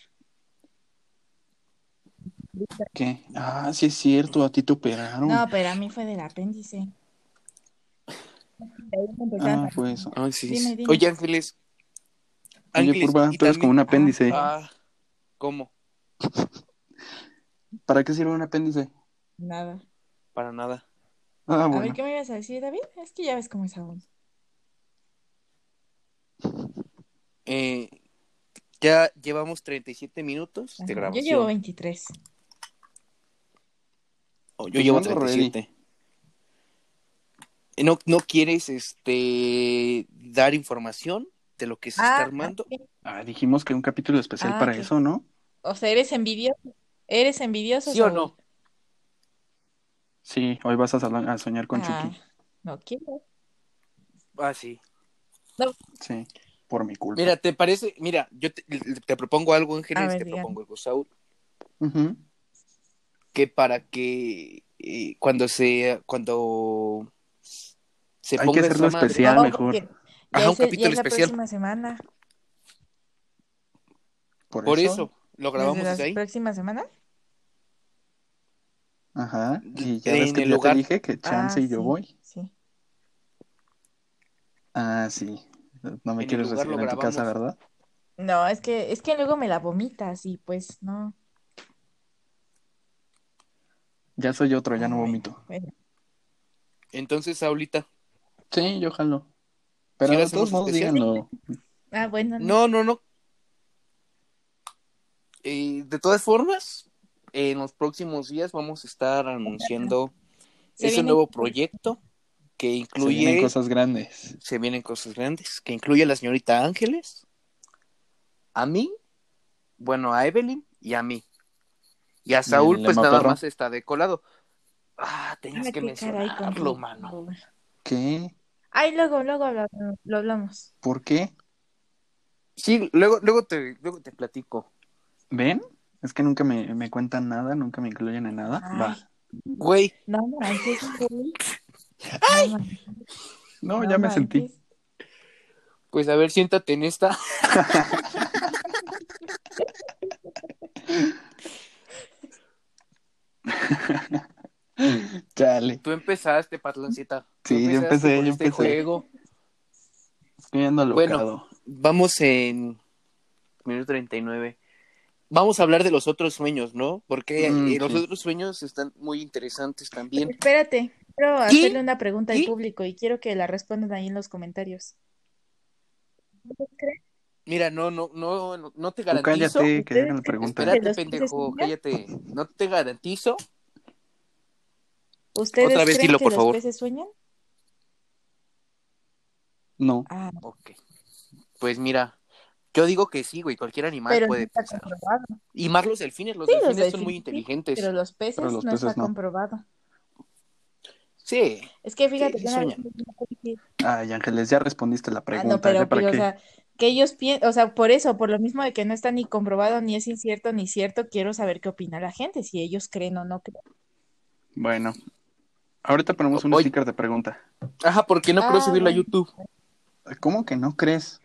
[SPEAKER 3] ¿Qué? Ah, sí es cierto, a ti te operaron.
[SPEAKER 2] No, pero a mí fue del apéndice. De ahí me empezaron
[SPEAKER 3] Ah, fue eso.
[SPEAKER 1] Ay, sí,
[SPEAKER 2] Dime,
[SPEAKER 1] sí.
[SPEAKER 2] dime.
[SPEAKER 1] Oye, Ángeles. Ángeles,
[SPEAKER 3] tú eres como un apéndice.
[SPEAKER 1] Ah, ¿cómo?
[SPEAKER 3] ¿Para qué sirve un apéndice?
[SPEAKER 2] Nada.
[SPEAKER 1] Para nada.
[SPEAKER 3] Ah,
[SPEAKER 2] A ver, ¿qué me ibas a decir, David? Es que ya ves cómo es aún.
[SPEAKER 1] Eh, ya llevamos 37 minutos de
[SPEAKER 2] Ajá, Yo
[SPEAKER 1] grabación.
[SPEAKER 2] llevo 23.
[SPEAKER 1] Oh, yo
[SPEAKER 3] Pues
[SPEAKER 1] llevo
[SPEAKER 3] ando ready.
[SPEAKER 1] 37. Eh, ¿No, ¿No quieres este dar información de lo que se está armando?
[SPEAKER 2] ok.
[SPEAKER 3] Ah, dijimos que un capítulo especial
[SPEAKER 2] Ah,
[SPEAKER 3] para eso, ¿no?
[SPEAKER 2] O sea, eres envidioso. ¿Eres envidioso,
[SPEAKER 1] ¿Sí o no?
[SPEAKER 3] Sí, hoy vas a, a soñar con
[SPEAKER 2] Ah,
[SPEAKER 3] Chucky.
[SPEAKER 2] no quiero.
[SPEAKER 1] Ah, sí.
[SPEAKER 3] Sí, por mi culpa.
[SPEAKER 1] Mira, ¿te parece? Mira, yo te, te propongo algo, Ángeles,
[SPEAKER 2] ver,
[SPEAKER 1] te
[SPEAKER 2] dígame.
[SPEAKER 1] propongo algo, Saúl, que para que eh, cuando se cuando se
[SPEAKER 3] Hay que
[SPEAKER 1] ponga
[SPEAKER 3] hacerlo
[SPEAKER 1] esa madre-
[SPEAKER 3] especial.
[SPEAKER 2] No,
[SPEAKER 3] mejor.
[SPEAKER 1] Ajá, un
[SPEAKER 2] es el- ya
[SPEAKER 1] capítulo especial.
[SPEAKER 2] próxima semana.
[SPEAKER 3] Por,
[SPEAKER 1] Por
[SPEAKER 3] eso.
[SPEAKER 1] eso, lo grabamos
[SPEAKER 2] ¿Desde
[SPEAKER 1] desde
[SPEAKER 2] la
[SPEAKER 1] ahí.
[SPEAKER 2] próxima semana?
[SPEAKER 3] Ajá. Y ya ves que ya
[SPEAKER 1] lugar.
[SPEAKER 3] te dije que chance
[SPEAKER 2] Ah,
[SPEAKER 3] y yo
[SPEAKER 2] sí,
[SPEAKER 3] voy.
[SPEAKER 2] Sí.
[SPEAKER 3] Ah, sí. No me
[SPEAKER 1] En
[SPEAKER 3] quieres recibir en tu casa. ¿verdad?
[SPEAKER 2] No, es que, es que luego me la vomitas y pues no.
[SPEAKER 3] Ya soy otro, ya no vomito.
[SPEAKER 2] bueno.
[SPEAKER 1] Entonces, Saulita,
[SPEAKER 3] Sí, yo jalo. Pero
[SPEAKER 1] ¿Sí lo
[SPEAKER 3] de todos modos díganlo.
[SPEAKER 2] Ah, bueno.
[SPEAKER 1] no, no, no. Eh, de todas formas, en los próximos días vamos a estar anunciando
[SPEAKER 2] Se
[SPEAKER 1] ese nuevo proyecto que
[SPEAKER 3] Se
[SPEAKER 1] incluye
[SPEAKER 3] vienen cosas grandes.
[SPEAKER 1] se vienen cosas grandes, que incluye a la señorita Ángeles, a mí, bueno, a Evelyn y a mí. Y a Saúl, pues nada
[SPEAKER 3] Perro?
[SPEAKER 1] más está de colado. Ah, tenías
[SPEAKER 2] Ah,
[SPEAKER 1] que mencionarlo, mano.
[SPEAKER 3] ¿Qué?
[SPEAKER 2] Ay, luego, luego lo hablamos.
[SPEAKER 3] ¿Por qué?
[SPEAKER 1] Sí, luego, luego te, luego te platico.
[SPEAKER 3] ¿Ven? Es que nunca me, me cuentan nada, nunca me incluyen en nada.
[SPEAKER 2] Ay.
[SPEAKER 3] Va.
[SPEAKER 1] Güey,
[SPEAKER 2] No manches, güey. No manches,
[SPEAKER 3] No,
[SPEAKER 2] no
[SPEAKER 3] ya me sentí.
[SPEAKER 1] pues a ver, siéntate en esta.
[SPEAKER 3] Chale.
[SPEAKER 1] Tú empezaste, Patlancita.
[SPEAKER 3] Sí, yo empecé, yo
[SPEAKER 1] este
[SPEAKER 3] empecé.
[SPEAKER 1] juego.
[SPEAKER 3] Estoy ando
[SPEAKER 1] Bueno. Vamos en minuto 39. Vamos a hablar de los otros sueños, ¿no? Porque
[SPEAKER 3] Mm,
[SPEAKER 1] eh, los
[SPEAKER 3] sí.
[SPEAKER 1] otros sueños están muy interesantes también.
[SPEAKER 2] Espérate, quiero hacerle una pregunta al público y quiero que la respondan ahí en los comentarios.
[SPEAKER 1] Mira, no, no, no, no, no te
[SPEAKER 3] Tú
[SPEAKER 1] garantizo.
[SPEAKER 3] cállate, que hagan la pregunta.
[SPEAKER 2] ¿De
[SPEAKER 1] Espérate, pendejo, cállate. No te garantizo.
[SPEAKER 2] ¿Ustedes
[SPEAKER 1] Otra vez
[SPEAKER 2] creen
[SPEAKER 1] dilo,
[SPEAKER 2] que
[SPEAKER 1] por
[SPEAKER 2] los
[SPEAKER 1] favor.
[SPEAKER 2] peces sueñan?
[SPEAKER 3] No.
[SPEAKER 2] Ah,
[SPEAKER 1] Ok. Pues mira, yo digo que sí, güey. Cualquier animal
[SPEAKER 2] pero no
[SPEAKER 1] puede
[SPEAKER 2] está
[SPEAKER 1] pensar.
[SPEAKER 2] comprobado.
[SPEAKER 1] Y más los delfines. Los
[SPEAKER 2] Sí, los
[SPEAKER 1] delfines son muy
[SPEAKER 2] sí,
[SPEAKER 1] inteligentes.
[SPEAKER 2] Pero los peces
[SPEAKER 3] Pero los
[SPEAKER 2] no
[SPEAKER 3] peces
[SPEAKER 2] está
[SPEAKER 3] no.
[SPEAKER 2] comprobado.
[SPEAKER 1] Sí.
[SPEAKER 2] Es que fíjate
[SPEAKER 1] Sí,
[SPEAKER 2] que
[SPEAKER 1] sueñan.
[SPEAKER 2] una
[SPEAKER 3] Ay, Ángeles, ya respondiste la
[SPEAKER 2] Ah,
[SPEAKER 3] pregunta.
[SPEAKER 2] no, pero,
[SPEAKER 3] ¿ya para
[SPEAKER 2] pero, o sea, que ellos piensan, o sea, por eso, por lo mismo de que no está ni comprobado, ni es incierto, ni cierto, quiero saber qué opina la gente, si ellos creen o no creen.
[SPEAKER 3] Bueno. Ahorita ponemos un
[SPEAKER 1] Oye.
[SPEAKER 3] sticker de pregunta.
[SPEAKER 1] Ajá, ¿por qué no
[SPEAKER 2] Ah,
[SPEAKER 1] subirlo a
[SPEAKER 2] bueno.
[SPEAKER 1] YouTube?
[SPEAKER 3] ¿Cómo que no crees?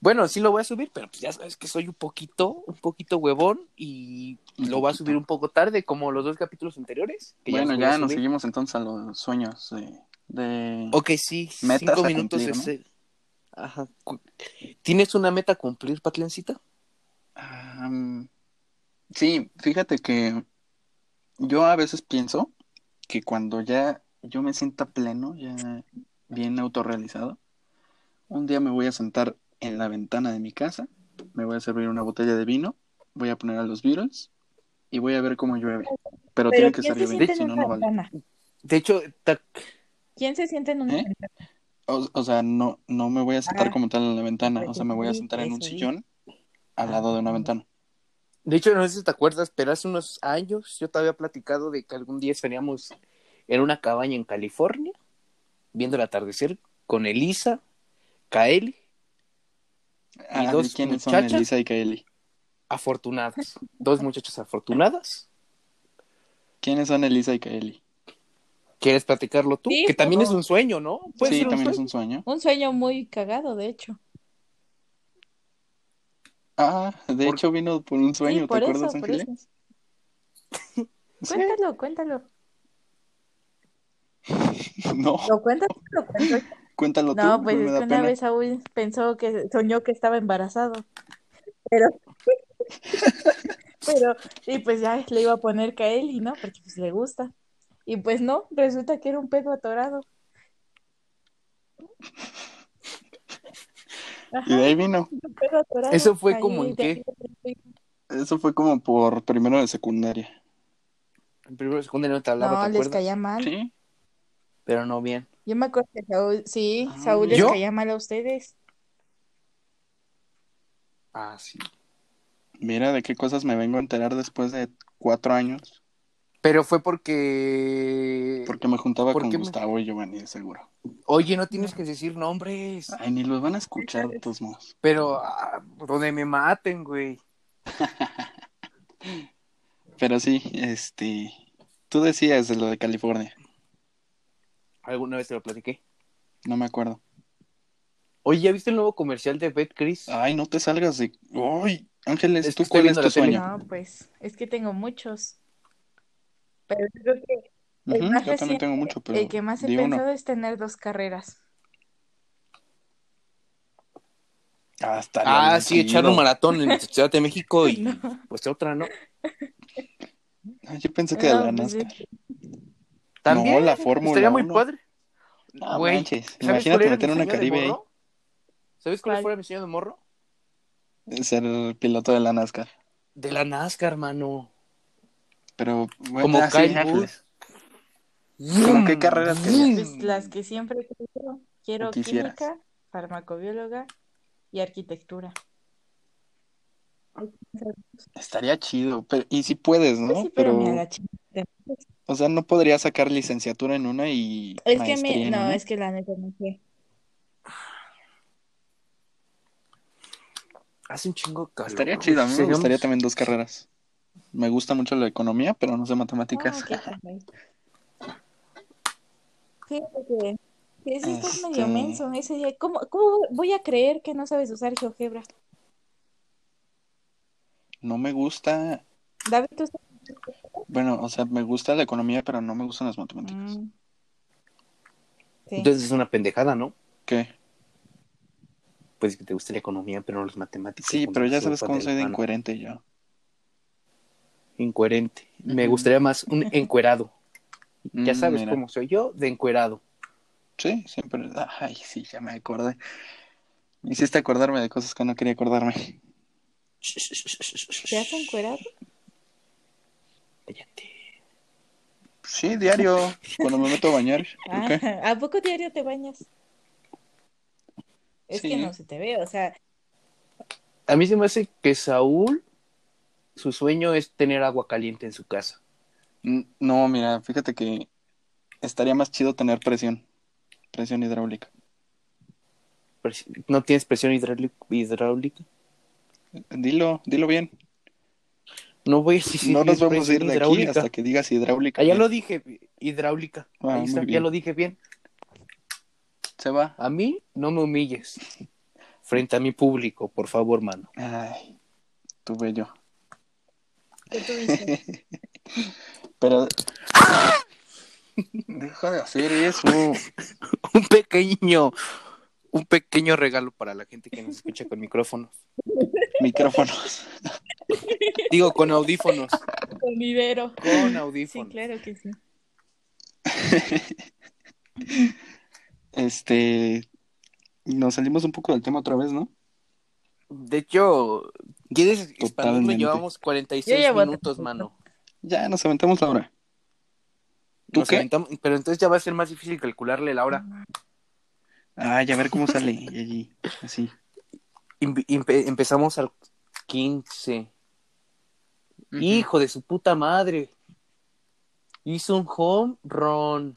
[SPEAKER 1] Bueno, sí lo voy a subir, pero pues ya sabes que soy un poquito, un poquito huevón y lo voy a subir un poco tarde, como los dos capítulos anteriores. que
[SPEAKER 3] Bueno, ya nos seguimos entonces a los sueños de... de-
[SPEAKER 1] Ok, sí,
[SPEAKER 3] Metas
[SPEAKER 1] cinco
[SPEAKER 3] a
[SPEAKER 1] minutos
[SPEAKER 3] cumplir,
[SPEAKER 1] es el- Ajá. ¿Tienes una meta a cumplir, Patlencita?
[SPEAKER 3] Sí, fíjate que yo a veces pienso que cuando ya yo me sienta pleno, ya bien autorrealizado, un día me voy a sentar en la ventana de mi casa, me voy a servir una botella de vino, voy a poner a los Beatles y voy a ver cómo llueve. Pero,
[SPEAKER 2] Pero
[SPEAKER 3] tiene que
[SPEAKER 2] ¿quién
[SPEAKER 3] ser
[SPEAKER 2] se
[SPEAKER 3] lloviendo,
[SPEAKER 2] siente en
[SPEAKER 3] si no, no vale.
[SPEAKER 1] De hecho, ta-
[SPEAKER 2] ¿Quién se siente en una
[SPEAKER 3] ¿Eh?
[SPEAKER 2] ventana?
[SPEAKER 3] O, o sea, no, no me voy a sentar
[SPEAKER 2] Ah,
[SPEAKER 3] como tal en la ventana,
[SPEAKER 2] pues
[SPEAKER 3] o sea, me voy a
[SPEAKER 2] sí,
[SPEAKER 3] sentar en un
[SPEAKER 2] sí.
[SPEAKER 3] sillón al lado de una ventana.
[SPEAKER 1] De hecho, no sé si te acuerdas, pero hace unos años yo te había platicado de que algún día estaríamos en una cabaña en California, viendo el atardecer con Elisa, Kaeli,
[SPEAKER 3] Ah,
[SPEAKER 1] dos
[SPEAKER 3] ¿y quiénes son? Elisa y Kaeli?
[SPEAKER 1] afortunadas. Dos muchachas afortunadas.
[SPEAKER 3] ¿Quiénes son Elisa y Kaeli?
[SPEAKER 1] ¿Quieres platicarlo tú?
[SPEAKER 2] Sí,
[SPEAKER 1] que también es un sueño, ¿no?
[SPEAKER 3] Sí, también es un sueño.
[SPEAKER 2] Un sueño muy cagado, de hecho.
[SPEAKER 3] Ah, de
[SPEAKER 1] Por-
[SPEAKER 3] hecho vino por un sueño,
[SPEAKER 2] sí,
[SPEAKER 3] ¿te
[SPEAKER 2] por eso,
[SPEAKER 3] acuerdas.
[SPEAKER 2] Cuéntalo, cuéntalo.
[SPEAKER 3] No,
[SPEAKER 2] ¿Lo cuentas? ¿Lo cuento?
[SPEAKER 3] cuéntalo tú,
[SPEAKER 2] No, pues es que una vez Saúl pensó que soñó que estaba embarazado. Pero, pero, y pues ya le iba a poner Kaeli, ¿no? Porque pues le gusta. Y pues no, resulta que era un pedo atorado.
[SPEAKER 3] Y de ahí vino.
[SPEAKER 1] Eso fue
[SPEAKER 2] Ahí,
[SPEAKER 1] como en
[SPEAKER 2] de
[SPEAKER 1] qué?
[SPEAKER 2] de ahí.
[SPEAKER 3] Eso fue como por primero de secundaria.
[SPEAKER 1] En primero segundo no te hablaba,
[SPEAKER 2] No,
[SPEAKER 1] ¿te
[SPEAKER 2] les
[SPEAKER 1] acuerdas?
[SPEAKER 2] caía mal.
[SPEAKER 3] Sí.
[SPEAKER 1] Pero no bien.
[SPEAKER 2] Yo me acuerdo que Saúl, sí,
[SPEAKER 3] Ah,
[SPEAKER 2] Saúl les
[SPEAKER 1] ¿Yo?
[SPEAKER 2] caía mal a ustedes.
[SPEAKER 1] Ah, sí.
[SPEAKER 3] Mira de qué cosas me vengo a enterar después de cuatro años.
[SPEAKER 1] Pero fue porque...
[SPEAKER 3] Porque me juntaba
[SPEAKER 1] ¿Por
[SPEAKER 3] con
[SPEAKER 1] me-
[SPEAKER 3] Gustavo y Giovanni, seguro.
[SPEAKER 1] Oye, no tienes que decir nombres.
[SPEAKER 3] Ay, ni los van a escuchar de todos modos.
[SPEAKER 1] Pero ah, donde me maten, güey.
[SPEAKER 3] Pero sí, este. Tú decías de lo de California.
[SPEAKER 1] Alguna vez te lo platiqué.
[SPEAKER 3] No me acuerdo.
[SPEAKER 1] Oye, ¿ya viste el nuevo comercial de Bet Chris?
[SPEAKER 3] Ay, no te salgas de. ¡Ay! Ángeles,
[SPEAKER 1] Es
[SPEAKER 3] ¿tú cuál es tu sueño?
[SPEAKER 2] No, pues es que tengo muchos. Pero yo creo que el más
[SPEAKER 3] yo tengo mucho, pero.
[SPEAKER 2] el que más he
[SPEAKER 3] uno.
[SPEAKER 2] pensado es tener dos carreras.
[SPEAKER 3] Ah, está
[SPEAKER 1] Ah,
[SPEAKER 3] bien
[SPEAKER 1] sí, echar un maratón en Ciudad de México y
[SPEAKER 2] No.
[SPEAKER 1] pues otra, ¿no?
[SPEAKER 3] Ah, Yo pensé que de
[SPEAKER 2] No,
[SPEAKER 3] la
[SPEAKER 2] pues,
[SPEAKER 3] NASCAR.
[SPEAKER 1] También
[SPEAKER 3] No, la Fórmula
[SPEAKER 1] estaría muy
[SPEAKER 3] 1.
[SPEAKER 1] padre.
[SPEAKER 3] No
[SPEAKER 1] Güey,
[SPEAKER 3] manches.
[SPEAKER 1] ¿Sabes
[SPEAKER 3] Imagínate meter una
[SPEAKER 1] de
[SPEAKER 3] Caribe ahí.
[SPEAKER 1] ¿Sabes cuál
[SPEAKER 2] ¿Cuál?
[SPEAKER 1] fue mi sueño de morro?
[SPEAKER 3] Ser piloto de la NASCAR.
[SPEAKER 1] De la NASCAR, hermano.
[SPEAKER 3] Pero, bueno,
[SPEAKER 1] Como
[SPEAKER 3] ah,
[SPEAKER 1] Kyle
[SPEAKER 3] Ángeles.
[SPEAKER 1] Busch.
[SPEAKER 3] ¿Cómo qué carreras querías?
[SPEAKER 2] pues, las que siempre. Quiero
[SPEAKER 3] ¿O quisieras?
[SPEAKER 2] química, farmacobióloga y arquitectura.
[SPEAKER 3] Estaría chido. Pero, y si puedes,
[SPEAKER 2] Pues
[SPEAKER 3] ¿no?
[SPEAKER 2] sí, pero
[SPEAKER 3] Pero, o sea, no podría sacar licenciatura en una y
[SPEAKER 2] Es que me,
[SPEAKER 3] en
[SPEAKER 2] no,
[SPEAKER 3] una.
[SPEAKER 2] es que la neta no sé.
[SPEAKER 1] Hace un chingo calor.
[SPEAKER 3] Estaría chido. A mí me gustaría también dos carreras. Me gusta mucho la economía, pero no sé
[SPEAKER 2] Ah,
[SPEAKER 3] matemáticas.
[SPEAKER 2] qué caray. Fíjate que, que sí estás
[SPEAKER 3] Este-
[SPEAKER 2] medio menso ese día. ¿Cómo, cómo voy a creer que no sabes usar GeoGebra?
[SPEAKER 3] No me gusta.
[SPEAKER 2] David, ¿tú sabes?
[SPEAKER 3] Bueno, o sea, me gusta la economía, pero no me gustan las matemáticas.
[SPEAKER 2] Mm. Sí.
[SPEAKER 1] Entonces es una pendejada, ¿no?
[SPEAKER 3] ¿Qué?
[SPEAKER 1] Pues que te guste la economía, pero no las matemáticas.
[SPEAKER 3] Sí, pero ya sabes cómo soy de incoherente yo.
[SPEAKER 1] Incoherente. Me gustaría más un encuerado. Ya
[SPEAKER 3] Mm,
[SPEAKER 1] sabes
[SPEAKER 3] mira.
[SPEAKER 1] cómo soy yo, de encuerado.
[SPEAKER 3] Sí, siempre. Ay, sí, ya me acordé. Me hiciste acordarme de cosas que no quería acordarme.
[SPEAKER 2] ¿Te has encuerado?
[SPEAKER 1] Cállate.
[SPEAKER 3] Sí, diario, cuando me meto a bañar. ¿Por
[SPEAKER 2] Ah,
[SPEAKER 3] qué?
[SPEAKER 2] ¿a poco diario te bañas? Es que no se te ve, o sea,
[SPEAKER 1] A mí se me hace que Saúl, su sueño es tener agua caliente en su casa.
[SPEAKER 3] Mm, No, mira, fíjate que estaría más chido tener presión. Presión hidráulica.
[SPEAKER 1] ¿No tienes presión hidráulica?
[SPEAKER 3] Dilo, dilo bien.
[SPEAKER 1] No voy a decir
[SPEAKER 3] No nos vamos a ir de aquí hasta que digas hidráulica.
[SPEAKER 1] Ah, ya
[SPEAKER 3] bien.
[SPEAKER 1] lo dije, hidráulica.
[SPEAKER 3] Ah,
[SPEAKER 1] Ahí está, ya lo dije bien.
[SPEAKER 3] Se va.
[SPEAKER 1] A mí no me humilles. frente a mi público, por favor, mano.
[SPEAKER 3] Ay, tu bello.
[SPEAKER 2] ¿Qué tuviste?
[SPEAKER 3] Pero. Deja de hacer eso.
[SPEAKER 1] Un pequeño, un pequeño regalo para la gente que nos escucha con micrófonos.
[SPEAKER 3] Micrófonos.
[SPEAKER 1] Digo, con audífonos.
[SPEAKER 2] Con vivero.
[SPEAKER 1] Con
[SPEAKER 2] Sí,
[SPEAKER 1] audífonos.
[SPEAKER 2] claro que sí.
[SPEAKER 3] Este. Nos salimos un poco del tema otra vez, ¿no?
[SPEAKER 1] De hecho, ¿quieres expandirlo? Llevamos 46
[SPEAKER 2] Yo llevo
[SPEAKER 1] minutos, mano.
[SPEAKER 3] Ya nos aventamos la hora. ¿Tú
[SPEAKER 1] Nos
[SPEAKER 3] qué?
[SPEAKER 1] aventamos- pero entonces ya va a ser más difícil calcularle la hora.
[SPEAKER 3] Ay, a ver cómo sale. Y allí, así.
[SPEAKER 1] Empe- empe- empezamos al 15. Hijo de su puta madre. Hizo un home run.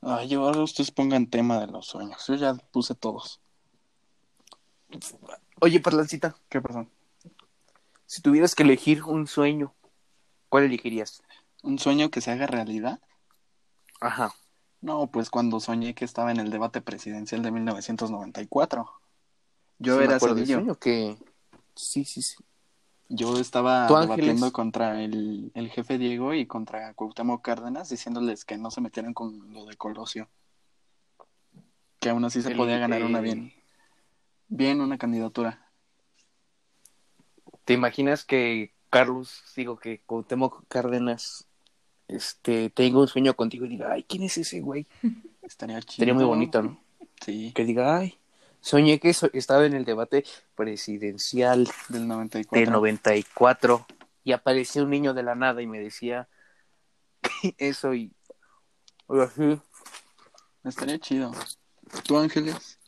[SPEAKER 3] Ay, yo ahora ustedes pongan tema de los sueños. Yo ya puse todos.
[SPEAKER 1] Oye, Parlancita,
[SPEAKER 3] ¿Qué pasó?
[SPEAKER 1] si tuvieras que elegir un sueño, ¿cuál elegirías?
[SPEAKER 3] ¿Un sueño que se haga realidad?
[SPEAKER 1] Ajá.
[SPEAKER 3] No, pues cuando soñé que estaba en el debate presidencial de 1994. Yo
[SPEAKER 1] Sí,
[SPEAKER 3] era Cedillo.
[SPEAKER 1] sueño que... Sí, sí, sí.
[SPEAKER 3] Yo estaba debatiendo contra el, el jefe Diego y contra Cuauhtémoc Cárdenas, diciéndoles que no se metieran con lo de Colosio. Que aún así se
[SPEAKER 1] El-
[SPEAKER 3] podía ganar una bien. Bien, una candidatura.
[SPEAKER 1] ¿Te imaginas que Carlos, digo que Cuauhtémoc Cárdenas, este, tenga un sueño contigo y diga, ay, ¿quién es ese güey?
[SPEAKER 3] Estaría chido.
[SPEAKER 1] Sería muy bonito, ¿no?
[SPEAKER 3] Sí,
[SPEAKER 1] Que diga, ay, soñé que so- estaba en el debate presidencial
[SPEAKER 3] del 94.
[SPEAKER 1] del 94 y apareció un niño de la nada y me decía eso y y así.
[SPEAKER 3] Estaría chido. ¿Tú, Ángeles?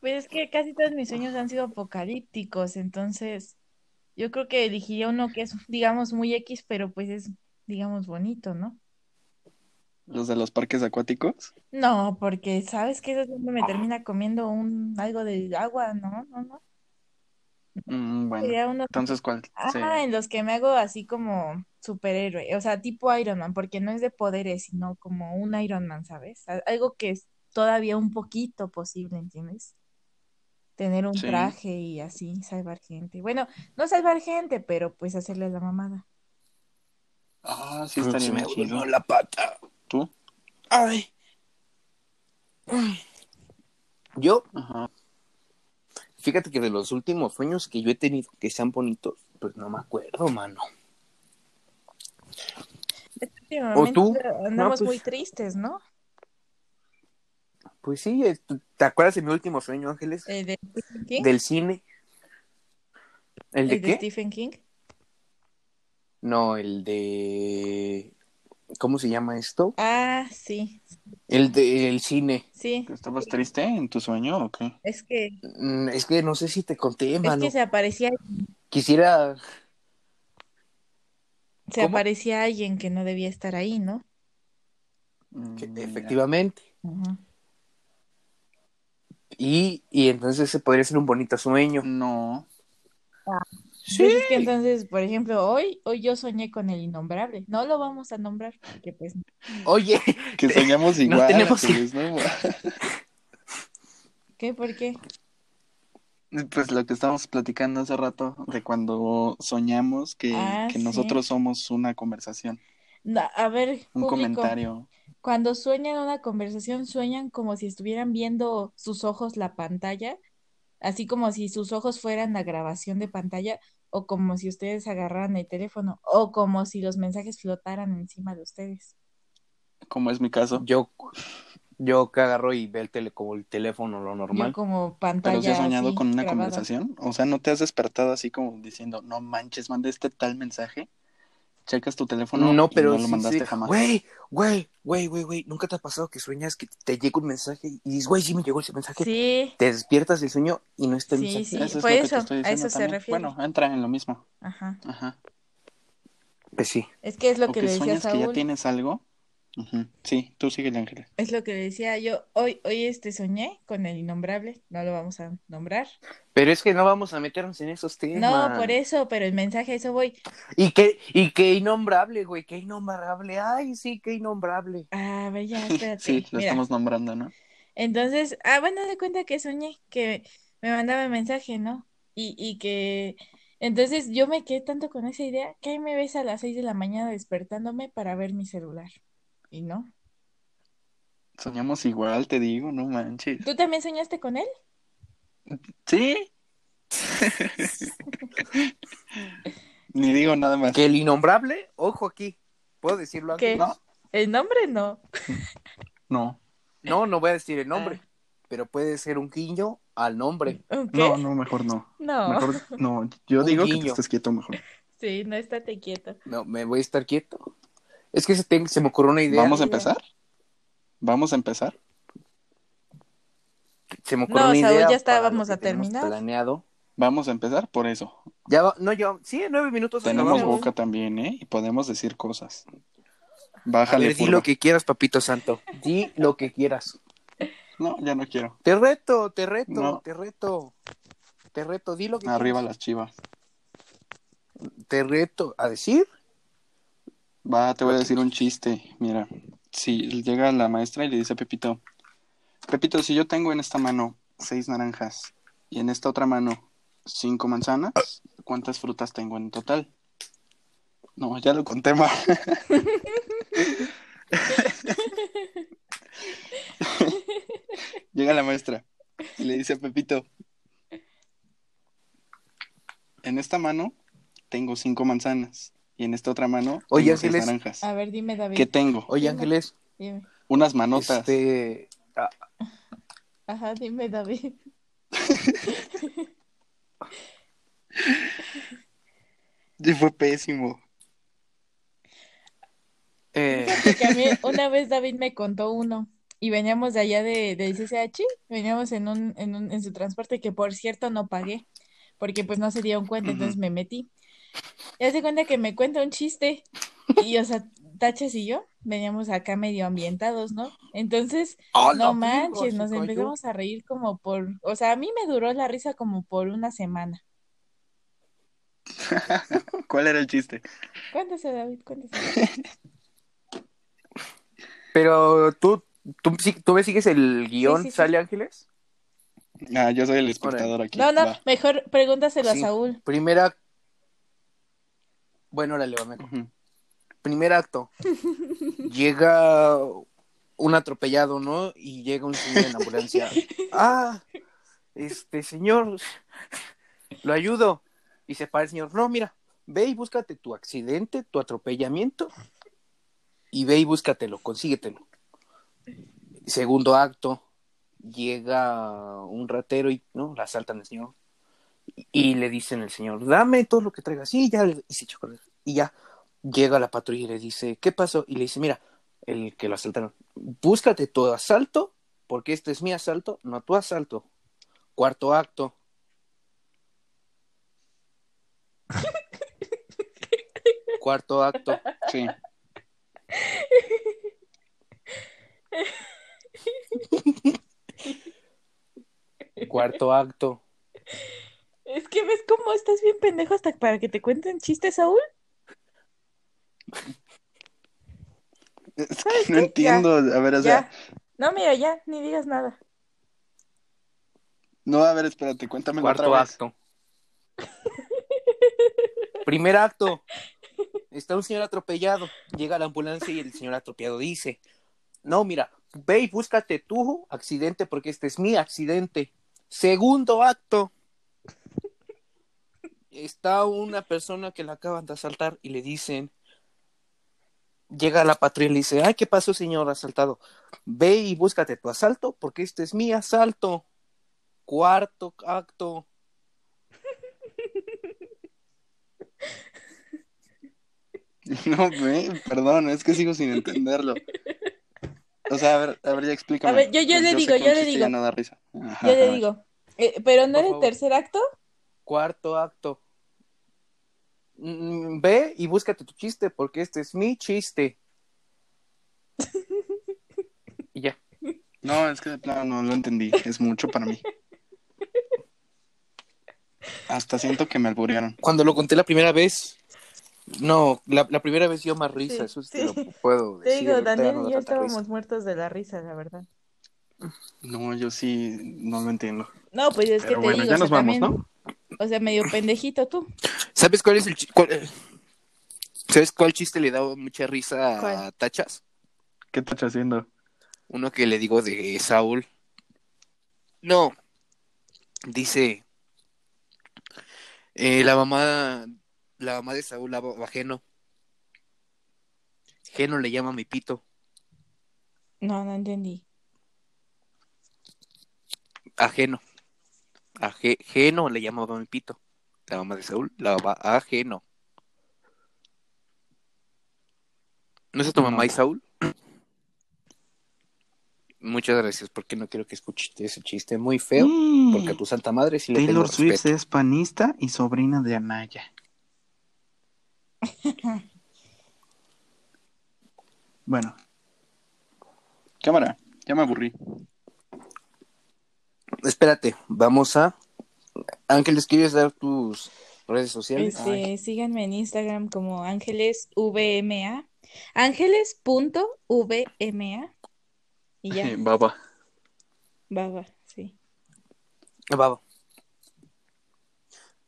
[SPEAKER 2] Pues es que casi todos mis sueños han sido apocalípticos, entonces yo creo que elegiría uno que es, digamos, muy X, pero pues es, digamos, bonito, ¿no?
[SPEAKER 3] ¿Los de los parques acuáticos?
[SPEAKER 2] No, porque sabes que eso es donde me termina comiendo un algo de agua, ¿no? No, no.
[SPEAKER 3] Mm, bueno,
[SPEAKER 2] uno,
[SPEAKER 3] entonces, ¿cuál?
[SPEAKER 2] ah,
[SPEAKER 3] Sí.
[SPEAKER 2] en los que me hago así como superhéroe, o sea, tipo Iron Man, porque no es de poderes, sino como un Iron Man, ¿sabes? Algo que es todavía un poquito posible, ¿entiendes? Tener un
[SPEAKER 3] Sí.
[SPEAKER 2] traje y así salvar gente. Bueno, no salvar gente, pero pues hacerle la mamada.
[SPEAKER 3] Ah, sí, estaría
[SPEAKER 1] Se me la pata.
[SPEAKER 3] ¿Tú?
[SPEAKER 1] Ay. Yo,
[SPEAKER 3] Ajá.
[SPEAKER 1] fíjate que de los últimos sueños que yo he tenido que sean bonitos, pues no me acuerdo, mano.
[SPEAKER 2] Últimamente
[SPEAKER 1] tú?
[SPEAKER 2] andamos
[SPEAKER 1] No, pues-
[SPEAKER 2] muy tristes, ¿no?
[SPEAKER 1] Pues sí, ¿te acuerdas de mi último sueño, Ángeles?
[SPEAKER 2] El de Stephen King.
[SPEAKER 1] Del cine. ¿El de
[SPEAKER 2] El de
[SPEAKER 1] qué?
[SPEAKER 2] Stephen King.
[SPEAKER 1] No, el de... ¿Cómo se llama esto?
[SPEAKER 2] Ah, sí,
[SPEAKER 1] El del cine.
[SPEAKER 2] sí.
[SPEAKER 3] ¿Estabas triste en tu sueño o qué?
[SPEAKER 2] Es que,
[SPEAKER 1] Mm, Es que no sé si te conté,
[SPEAKER 2] es
[SPEAKER 1] mano.
[SPEAKER 2] que se aparecía,
[SPEAKER 1] Quisiera...
[SPEAKER 2] se
[SPEAKER 1] ¿Cómo?
[SPEAKER 2] aparecía alguien que no debía estar ahí, ¿no?
[SPEAKER 1] que-
[SPEAKER 3] Mm,
[SPEAKER 1] efectivamente. Y, y entonces ese podría ser un bonito sueño.
[SPEAKER 3] No.
[SPEAKER 1] Sí.
[SPEAKER 2] Pues es que entonces, por ejemplo, hoy, hoy yo soñé con el innombrable. No lo vamos a nombrar porque pues
[SPEAKER 1] Oye,
[SPEAKER 3] Que soñamos igual.
[SPEAKER 1] tenemos que-
[SPEAKER 3] Ángeles, ¿no?
[SPEAKER 2] ¿qué? ¿Por qué?
[SPEAKER 3] Pues lo que estábamos platicando hace rato de cuando soñamos que,
[SPEAKER 2] Ah,
[SPEAKER 3] que
[SPEAKER 2] sí.
[SPEAKER 3] nosotros somos una conversación,
[SPEAKER 2] No, a ver,
[SPEAKER 3] un
[SPEAKER 2] público,
[SPEAKER 3] comentario.
[SPEAKER 2] Cuando sueñan una conversación, sueñan como si estuvieran viendo sus ojos la pantalla, así como si sus ojos fueran la grabación de pantalla, o como si ustedes agarraran el teléfono, o como si los mensajes flotaran encima de ustedes.
[SPEAKER 3] como es mi caso.
[SPEAKER 1] yo, yo que agarro y veo el tele, como el teléfono, lo
[SPEAKER 2] Yo
[SPEAKER 1] normal.
[SPEAKER 2] como
[SPEAKER 3] Pero
[SPEAKER 2] pantalla
[SPEAKER 3] si has soñado
[SPEAKER 2] así,
[SPEAKER 3] con una
[SPEAKER 2] grabada.
[SPEAKER 3] conversación, o sea, ¿no te has despertado así como diciendo, no manches, mandé este tal mensaje? Checas tu teléfono
[SPEAKER 1] No,
[SPEAKER 3] y
[SPEAKER 1] pero
[SPEAKER 3] no lo
[SPEAKER 1] sí,
[SPEAKER 3] mandaste
[SPEAKER 1] sí.
[SPEAKER 3] jamás.
[SPEAKER 1] Güey, güey, güey, güey, güey. ¿Nunca te ha pasado que sueñas que te llega un mensaje y dices, güey, sí me llegó ese mensaje?
[SPEAKER 2] Sí,
[SPEAKER 1] Te despiertas del sueño y no está el
[SPEAKER 2] Sí,
[SPEAKER 1] mensaje.
[SPEAKER 2] sí.
[SPEAKER 3] Eso es
[SPEAKER 2] fue
[SPEAKER 3] lo que
[SPEAKER 2] eso,
[SPEAKER 3] te estoy
[SPEAKER 2] a
[SPEAKER 3] diciendo
[SPEAKER 2] eso se
[SPEAKER 3] también.
[SPEAKER 2] refiere.
[SPEAKER 3] Bueno, entra en lo mismo.
[SPEAKER 2] ajá.
[SPEAKER 3] Ajá.
[SPEAKER 1] Pues sí.
[SPEAKER 2] Es que es lo
[SPEAKER 3] O
[SPEAKER 2] que
[SPEAKER 3] que
[SPEAKER 2] le decía
[SPEAKER 3] sueñas que ya
[SPEAKER 2] Saúl.
[SPEAKER 3] tienes algo. Sí, tú sigue, Ángel.
[SPEAKER 2] Es lo que decía yo. Hoy, hoy este soñé con el innombrable. No lo vamos a nombrar.
[SPEAKER 1] Pero es que no vamos a meternos en esos temas.
[SPEAKER 2] No, por eso, pero el mensaje, eso voy.
[SPEAKER 1] Y qué, y qué innombrable, güey, qué innombrable. Ay, sí, qué innombrable.
[SPEAKER 2] A ver, ya, espérate.
[SPEAKER 3] Sí, lo
[SPEAKER 2] Mira,
[SPEAKER 3] estamos nombrando, ¿no?
[SPEAKER 2] Entonces, ah, bueno, de cuenta que soñé que me mandaba mensaje, ¿no? Y, y que entonces yo me quedé tanto con esa idea que ahí me ves a las seis de la mañana despertándome para ver mi celular. Y no.
[SPEAKER 3] Soñamos igual, te digo, no manches.
[SPEAKER 2] ¿Tú también soñaste con él?
[SPEAKER 3] ¿Sí? Ni digo nada más.
[SPEAKER 1] Que el innombrable, ojo aquí, ¿puedo decirlo
[SPEAKER 2] ¿Qué?
[SPEAKER 1] aquí?
[SPEAKER 3] No,
[SPEAKER 2] El nombre no.
[SPEAKER 3] no,
[SPEAKER 1] No, no voy a decir el nombre,
[SPEAKER 2] Ah.
[SPEAKER 1] pero puede ser un guiño al nombre.
[SPEAKER 3] No, no, mejor no.
[SPEAKER 2] No.
[SPEAKER 3] Mejor no. Yo
[SPEAKER 1] Un
[SPEAKER 3] digo que te estés quieto mejor.
[SPEAKER 2] Sí, no estate quieto.
[SPEAKER 1] No, me voy a estar quieto. Es que se, te- se me ocurrió una idea.
[SPEAKER 3] ¿Vamos a empezar? ¿Vamos a empezar?
[SPEAKER 1] Se me ocurrió
[SPEAKER 2] No,
[SPEAKER 1] una
[SPEAKER 2] Saúl,
[SPEAKER 1] idea
[SPEAKER 2] ya está,
[SPEAKER 1] para lo
[SPEAKER 2] vamos
[SPEAKER 1] que
[SPEAKER 2] a terminar.
[SPEAKER 1] Planeado.
[SPEAKER 3] Vamos a empezar por eso.
[SPEAKER 1] Ya va- no, yo, sí, nueve minutos
[SPEAKER 3] Tenemos boca también, ¿eh? Y podemos decir cosas.
[SPEAKER 1] A
[SPEAKER 3] Bájale,
[SPEAKER 1] ver, di lo que quieras, papito santo. Di lo que quieras.
[SPEAKER 3] No, ya no quiero.
[SPEAKER 1] Te reto, te reto,
[SPEAKER 3] No.
[SPEAKER 1] te reto. Te reto, di lo que
[SPEAKER 3] Arriba
[SPEAKER 1] quieras.
[SPEAKER 3] las chivas.
[SPEAKER 1] Te reto a decir.
[SPEAKER 3] Va, te voy a decir un chiste. Mira, si llega la maestra y le dice a Pepito, Pepito, si yo tengo en esta mano seis naranjas y en esta otra mano cinco manzanas, ¿cuántas frutas tengo en total? No, ya lo conté mal. Llega la maestra y le dice a Pepito, en esta mano tengo cinco manzanas y en esta otra mano
[SPEAKER 1] Oye, Ángeles.
[SPEAKER 3] naranjas.
[SPEAKER 2] A ver, dime, David.
[SPEAKER 3] ¿Qué tengo?
[SPEAKER 1] Oye,
[SPEAKER 2] Dime.
[SPEAKER 1] Ángeles,
[SPEAKER 2] Dime.
[SPEAKER 3] Unas manotas.
[SPEAKER 1] este, ah,
[SPEAKER 2] Ajá, dime, David.
[SPEAKER 3] Y fue pésimo.
[SPEAKER 1] eh,
[SPEAKER 2] que a mí una vez David me contó uno y veníamos de allá de, del CCH, veníamos en un, en un, en su transporte que por cierto no pagué, porque pues no se dieron cuenta, entonces me metí. Y hace cuenta que me cuenta un chiste y o sea, Tachas y yo veníamos acá medio ambientados, ¿no? Entonces,
[SPEAKER 1] ¡a la
[SPEAKER 2] no manches, nos empezamos a reír como por, o sea, a mí me duró la risa como por una semana.
[SPEAKER 3] ¿Cuál era el chiste?
[SPEAKER 2] Cuéntese, David, cuéntese.
[SPEAKER 1] Pero tú, tú, sí- tú me sigues el guion,
[SPEAKER 2] sí, sí.
[SPEAKER 1] ¿sale Ángeles?
[SPEAKER 3] Ah, yo soy el espectador aquí.
[SPEAKER 2] No, no,
[SPEAKER 3] Va.
[SPEAKER 2] mejor pregúntaselo a. Saúl.
[SPEAKER 1] Primera. Bueno, órale, va, me-
[SPEAKER 3] Ujú.
[SPEAKER 1] Primer acto. Llega un atropellado, ¿no? Y llega un señor en ambulancia. Ah, este señor, lo ayudo. Y se para el señor. No, mira, ve y búscate tu accidente, tu atropellamiento. Y ve y búscatelo, consíguetelo. Segundo acto. Llega un ratero y, ¿no? La asaltan al señor. Y, y le dicen al señor, dame todo lo que traigas. Sí, ya. Y se correr. Y ya llega la patrulla y le dice, ¿qué pasó? Y le dice, mira, el que lo asaltaron, búscate tu asalto, porque este es mi asalto, no tu asalto. Cuarto acto. Cuarto acto.
[SPEAKER 3] Sí.
[SPEAKER 1] Cuarto acto.
[SPEAKER 2] Es que ves cómo estás bien pendejo hasta para que te cuenten chistes, Saúl.
[SPEAKER 3] Es que
[SPEAKER 2] ¿Sabes
[SPEAKER 3] no
[SPEAKER 2] qué?
[SPEAKER 3] entiendo. A ver, o sea.
[SPEAKER 2] No, mira, ya, ni digas nada.
[SPEAKER 3] no, a ver, espérate, cuéntame
[SPEAKER 1] Cuarto
[SPEAKER 3] otra vez.
[SPEAKER 1] acto. Primer acto. Está un señor atropellado. Llega la ambulancia y el señor atropellado dice, no, mira, ve y búscate tu accidente porque este es mi accidente. Segundo acto. Está una persona que la acaban de asaltar y le dicen, llega la patrulla y le dice, ay, ¿qué pasó, señor asaltado? Ve y búscate tu asalto porque este es mi asalto. Cuarto acto.
[SPEAKER 3] No, ve, perdón, es que sigo sin entenderlo. O sea, a ver, a ver, ya explícame.
[SPEAKER 2] A ver, yo- yo le
[SPEAKER 3] sé
[SPEAKER 2] digo, yo le digo.
[SPEAKER 3] ya no da risa. Ajá,
[SPEAKER 2] Yo
[SPEAKER 3] a
[SPEAKER 2] le digo. Eh, pero no
[SPEAKER 1] Por
[SPEAKER 2] era el tercer acto.
[SPEAKER 1] Cuarto acto. Mm, Ve y búscate tu chiste, porque este es mi chiste. Y ya.
[SPEAKER 3] No, es que de plano no lo entendí. Es mucho para mí. Hasta siento que me alburearon.
[SPEAKER 1] Cuando lo conté la primera vez, no, la, la primera vez dio más risa,
[SPEAKER 2] Sí,
[SPEAKER 1] eso sí,
[SPEAKER 2] sí.
[SPEAKER 1] lo puedo
[SPEAKER 2] Te
[SPEAKER 1] decir.
[SPEAKER 2] digo,
[SPEAKER 1] ahorita ya
[SPEAKER 2] Daniel
[SPEAKER 1] no
[SPEAKER 2] y
[SPEAKER 1] da
[SPEAKER 2] yo
[SPEAKER 1] tanta
[SPEAKER 2] estábamos
[SPEAKER 1] risa.
[SPEAKER 2] muertos de la risa, la verdad.
[SPEAKER 3] No, yo sí no lo entiendo.
[SPEAKER 2] No, pues es que te
[SPEAKER 3] bueno,
[SPEAKER 2] digo,
[SPEAKER 3] ya
[SPEAKER 2] o sea,
[SPEAKER 3] nos vamos,
[SPEAKER 2] también,
[SPEAKER 3] ¿no?
[SPEAKER 2] o sea, medio pendejito tú.
[SPEAKER 1] ¿Sabes cuál es el cuál- eh, ¿Sabes cuál chiste le da mucha risa a. Tachas?
[SPEAKER 3] ¿Qué estás haciendo?
[SPEAKER 1] Uno que le digo de Saúl. No. Dice. eh, la mamá. La mamá de Saúl, la a Geno. Geno le llama mi pito.
[SPEAKER 2] No, no entendí.
[SPEAKER 1] Ajeno. A Ge- Geno le llamaba mi pito. La mamá de Saúl, la mamá ajeno. ¿No es tu mamá y Saúl? Muchas gracias, porque no quiero que escuches ese chiste muy feo.
[SPEAKER 3] Mm.
[SPEAKER 1] Porque a tu santa madre sí le tengo
[SPEAKER 3] Taylor Swift es panista y sobrina de Anaya. bueno. Cámara, ya me aburrí.
[SPEAKER 1] Espérate, vamos a. Ángeles, ¿quieres dar tus redes sociales?
[SPEAKER 2] Este, síganme en Instagram como Ángeles VMA. Ángeles.vma. Y ya,
[SPEAKER 3] Baba.
[SPEAKER 2] baba, sí.
[SPEAKER 1] Va.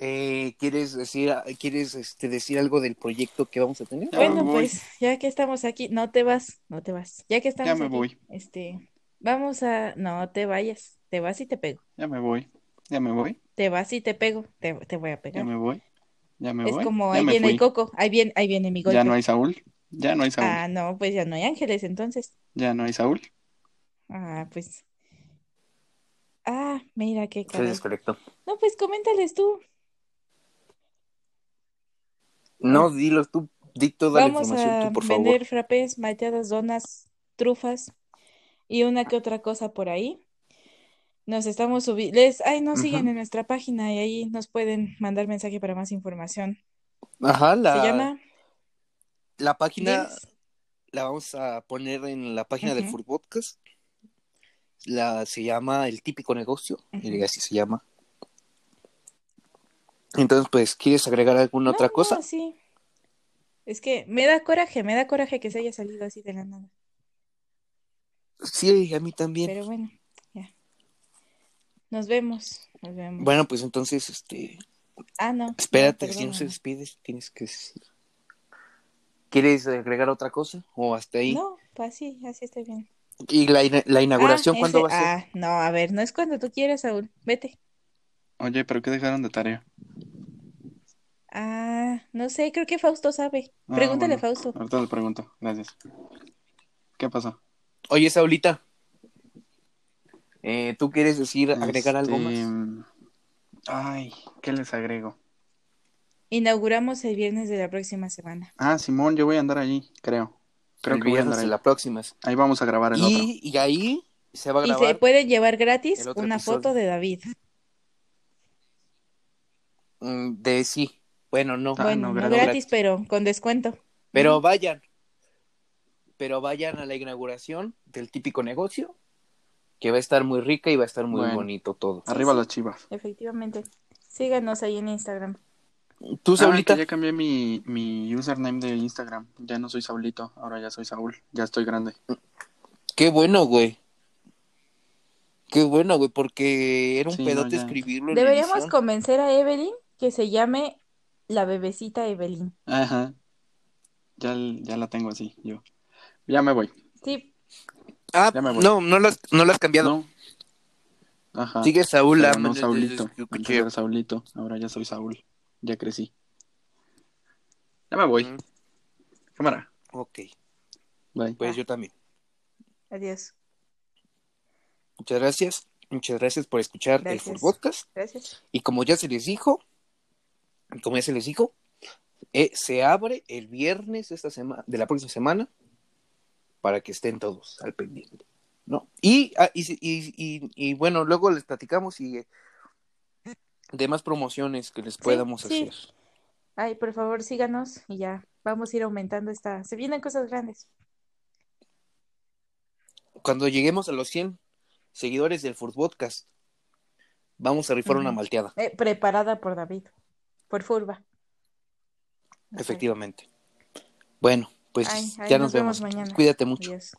[SPEAKER 1] Eh, ¿Quieres decir, quieres este, decir algo del proyecto que vamos a tener?
[SPEAKER 3] Ya
[SPEAKER 2] Bueno, pues, ya que estamos aquí, no te vas, no te vas. Ya que estamos
[SPEAKER 3] Ya me
[SPEAKER 2] aquí,
[SPEAKER 3] voy.
[SPEAKER 2] este, vamos a, no te vayas, te vas y te pego.
[SPEAKER 3] Ya me voy. Ya me voy.
[SPEAKER 2] Te vas y te pego, te, te voy a
[SPEAKER 3] Ya
[SPEAKER 2] pegar.
[SPEAKER 3] me voy. Ya me
[SPEAKER 2] Es
[SPEAKER 3] voy.
[SPEAKER 2] como
[SPEAKER 3] ya
[SPEAKER 2] ahí viene
[SPEAKER 3] fui.
[SPEAKER 2] el coco, ahí viene, ahí viene mi golpe.
[SPEAKER 3] Ya no hay Saúl. Ya no hay Saúl.
[SPEAKER 2] Ah, no, pues ya no hay ángeles, entonces.
[SPEAKER 3] Ya no hay Saúl.
[SPEAKER 2] Ah, pues. Ah, mira qué
[SPEAKER 1] es correcto.
[SPEAKER 2] No, pues coméntales tú.
[SPEAKER 1] No, dilo tú, di toda la información
[SPEAKER 2] a
[SPEAKER 1] tú, por favor.
[SPEAKER 2] vender frappés, malteadas, donas, trufas y una que otra cosa por ahí. Nos estamos subiendo. Ay, nos siguen en nuestra página y ahí nos pueden mandar mensaje para más información.
[SPEAKER 1] Ajá, la,
[SPEAKER 2] Se llama
[SPEAKER 1] la página la vamos a poner en la página del
[SPEAKER 2] Ujú.
[SPEAKER 1] Food Podcast. La, se llama El Típico Negocio, y así se llama. Entonces, pues, ¿quieres agregar alguna
[SPEAKER 2] No,
[SPEAKER 1] otra
[SPEAKER 2] no,
[SPEAKER 1] cosa?
[SPEAKER 2] sí. Es que me da coraje, me da coraje que se haya salido así de la nada.
[SPEAKER 1] Sí, a mí también.
[SPEAKER 2] Pero bueno. Nos vemos, nos vemos.
[SPEAKER 1] Bueno, pues entonces, este,
[SPEAKER 2] Ah, no. no,
[SPEAKER 1] espérate, si no se despides, tienes que decir. ¿Quieres agregar otra cosa? ¿O hasta ahí?
[SPEAKER 2] No, pues así, así está bien.
[SPEAKER 1] ¿Y la, la inauguración
[SPEAKER 2] Ah,
[SPEAKER 1] cuándo
[SPEAKER 2] ese-
[SPEAKER 1] va a ser?
[SPEAKER 2] Ah, no, a ver, no es cuando tú quieras, Saúl. Vete.
[SPEAKER 3] Oye, ¿pero qué dejaron de tarea?
[SPEAKER 2] Ah, no sé, creo que Fausto sabe.
[SPEAKER 3] Ah,
[SPEAKER 2] Pregúntale a Fausto.
[SPEAKER 3] Ahorita le pregunto. Gracias. ¿Qué pasó?
[SPEAKER 1] Oye, Saulita, eh, ¿tú quieres decir, agregar algo
[SPEAKER 3] Este,
[SPEAKER 1] más?
[SPEAKER 3] Ay, ¿qué les agrego?
[SPEAKER 2] Inauguramos el viernes de la próxima semana.
[SPEAKER 3] Ah, Simón, yo voy a andar allí, creo. Creo
[SPEAKER 1] el
[SPEAKER 3] que voy a andar
[SPEAKER 1] de
[SPEAKER 3] ahí.
[SPEAKER 1] la próxima.
[SPEAKER 3] Ahí vamos a grabar el otro.
[SPEAKER 1] Y, y ahí se va a
[SPEAKER 2] Y se
[SPEAKER 1] grabar
[SPEAKER 2] pueden llevar gratis una
[SPEAKER 1] episodio.
[SPEAKER 2] foto de David.
[SPEAKER 1] mm, de sí. Bueno, no.
[SPEAKER 3] Ah,
[SPEAKER 2] Bueno,
[SPEAKER 3] no,
[SPEAKER 2] no
[SPEAKER 3] gratis.
[SPEAKER 2] gratis, pero con descuento.
[SPEAKER 1] Pero vayan. Pero vayan a la inauguración del típico negocio, que va a estar muy rica y va a estar muy
[SPEAKER 3] Bueno.
[SPEAKER 1] bonito todo.
[SPEAKER 3] Arriba
[SPEAKER 2] sí.
[SPEAKER 3] las chivas.
[SPEAKER 2] Efectivamente. Síganos ahí en Instagram.
[SPEAKER 1] ¿Tú,
[SPEAKER 3] Ah,
[SPEAKER 1] Saulita?
[SPEAKER 3] que ya cambié mi, mi username de Instagram. Ya no soy Saulito, ahora ya soy Saúl. Ya estoy grande.
[SPEAKER 1] Qué bueno, güey. Qué bueno, güey, porque era un
[SPEAKER 3] Sí, no,
[SPEAKER 1] pedote
[SPEAKER 3] ya.
[SPEAKER 1] escribirlo en
[SPEAKER 2] Deberíamos convencer a Evelyn que se llame la bebecita Evelyn.
[SPEAKER 3] Ajá. Ya, ya la tengo así, yo. Ya me voy.
[SPEAKER 2] Sí,
[SPEAKER 1] Ah,
[SPEAKER 3] Ya me voy.
[SPEAKER 1] no, no lo has, no lo has cambiado.
[SPEAKER 3] No. Ajá.
[SPEAKER 1] Sigue Saúl.
[SPEAKER 3] Pero
[SPEAKER 1] ah,
[SPEAKER 3] no Saulito.
[SPEAKER 1] es- es-
[SPEAKER 3] Antes
[SPEAKER 1] es-
[SPEAKER 3] era Saulito, ahora ya soy Saúl. Ya crecí. Ya me voy.
[SPEAKER 1] Mm,
[SPEAKER 3] Cámara.
[SPEAKER 1] Ok,
[SPEAKER 3] Bye.
[SPEAKER 1] pues
[SPEAKER 2] Ah.
[SPEAKER 1] yo también.
[SPEAKER 2] adiós.
[SPEAKER 1] Muchas gracias. Muchas gracias por escuchar el. Full Podcast.
[SPEAKER 2] Gracias.
[SPEAKER 1] Y como ya se les dijo, como ya se les dijo, eh, se abre el viernes de esta semana, de la próxima semana, para que estén todos al pendiente, ¿no? Y, ah, y, y, y- y, bueno, luego les platicamos y eh, demás promociones que les podamos
[SPEAKER 2] sí.
[SPEAKER 1] hacer.
[SPEAKER 2] Ay, por favor, síganos y ya vamos a ir aumentando esta. Se vienen cosas grandes.
[SPEAKER 1] Cuando lleguemos a los 100 seguidores del Furt Podcast, vamos a rifar una malteada,
[SPEAKER 2] Eh, preparada por David. Por Furba.
[SPEAKER 1] Efectivamente. Bueno, pues
[SPEAKER 2] Ay, ay,
[SPEAKER 1] ya
[SPEAKER 2] nos
[SPEAKER 1] nos,
[SPEAKER 2] vemos
[SPEAKER 1] vemos.
[SPEAKER 2] mañana.
[SPEAKER 1] Cuídate mucho.
[SPEAKER 2] Adiós.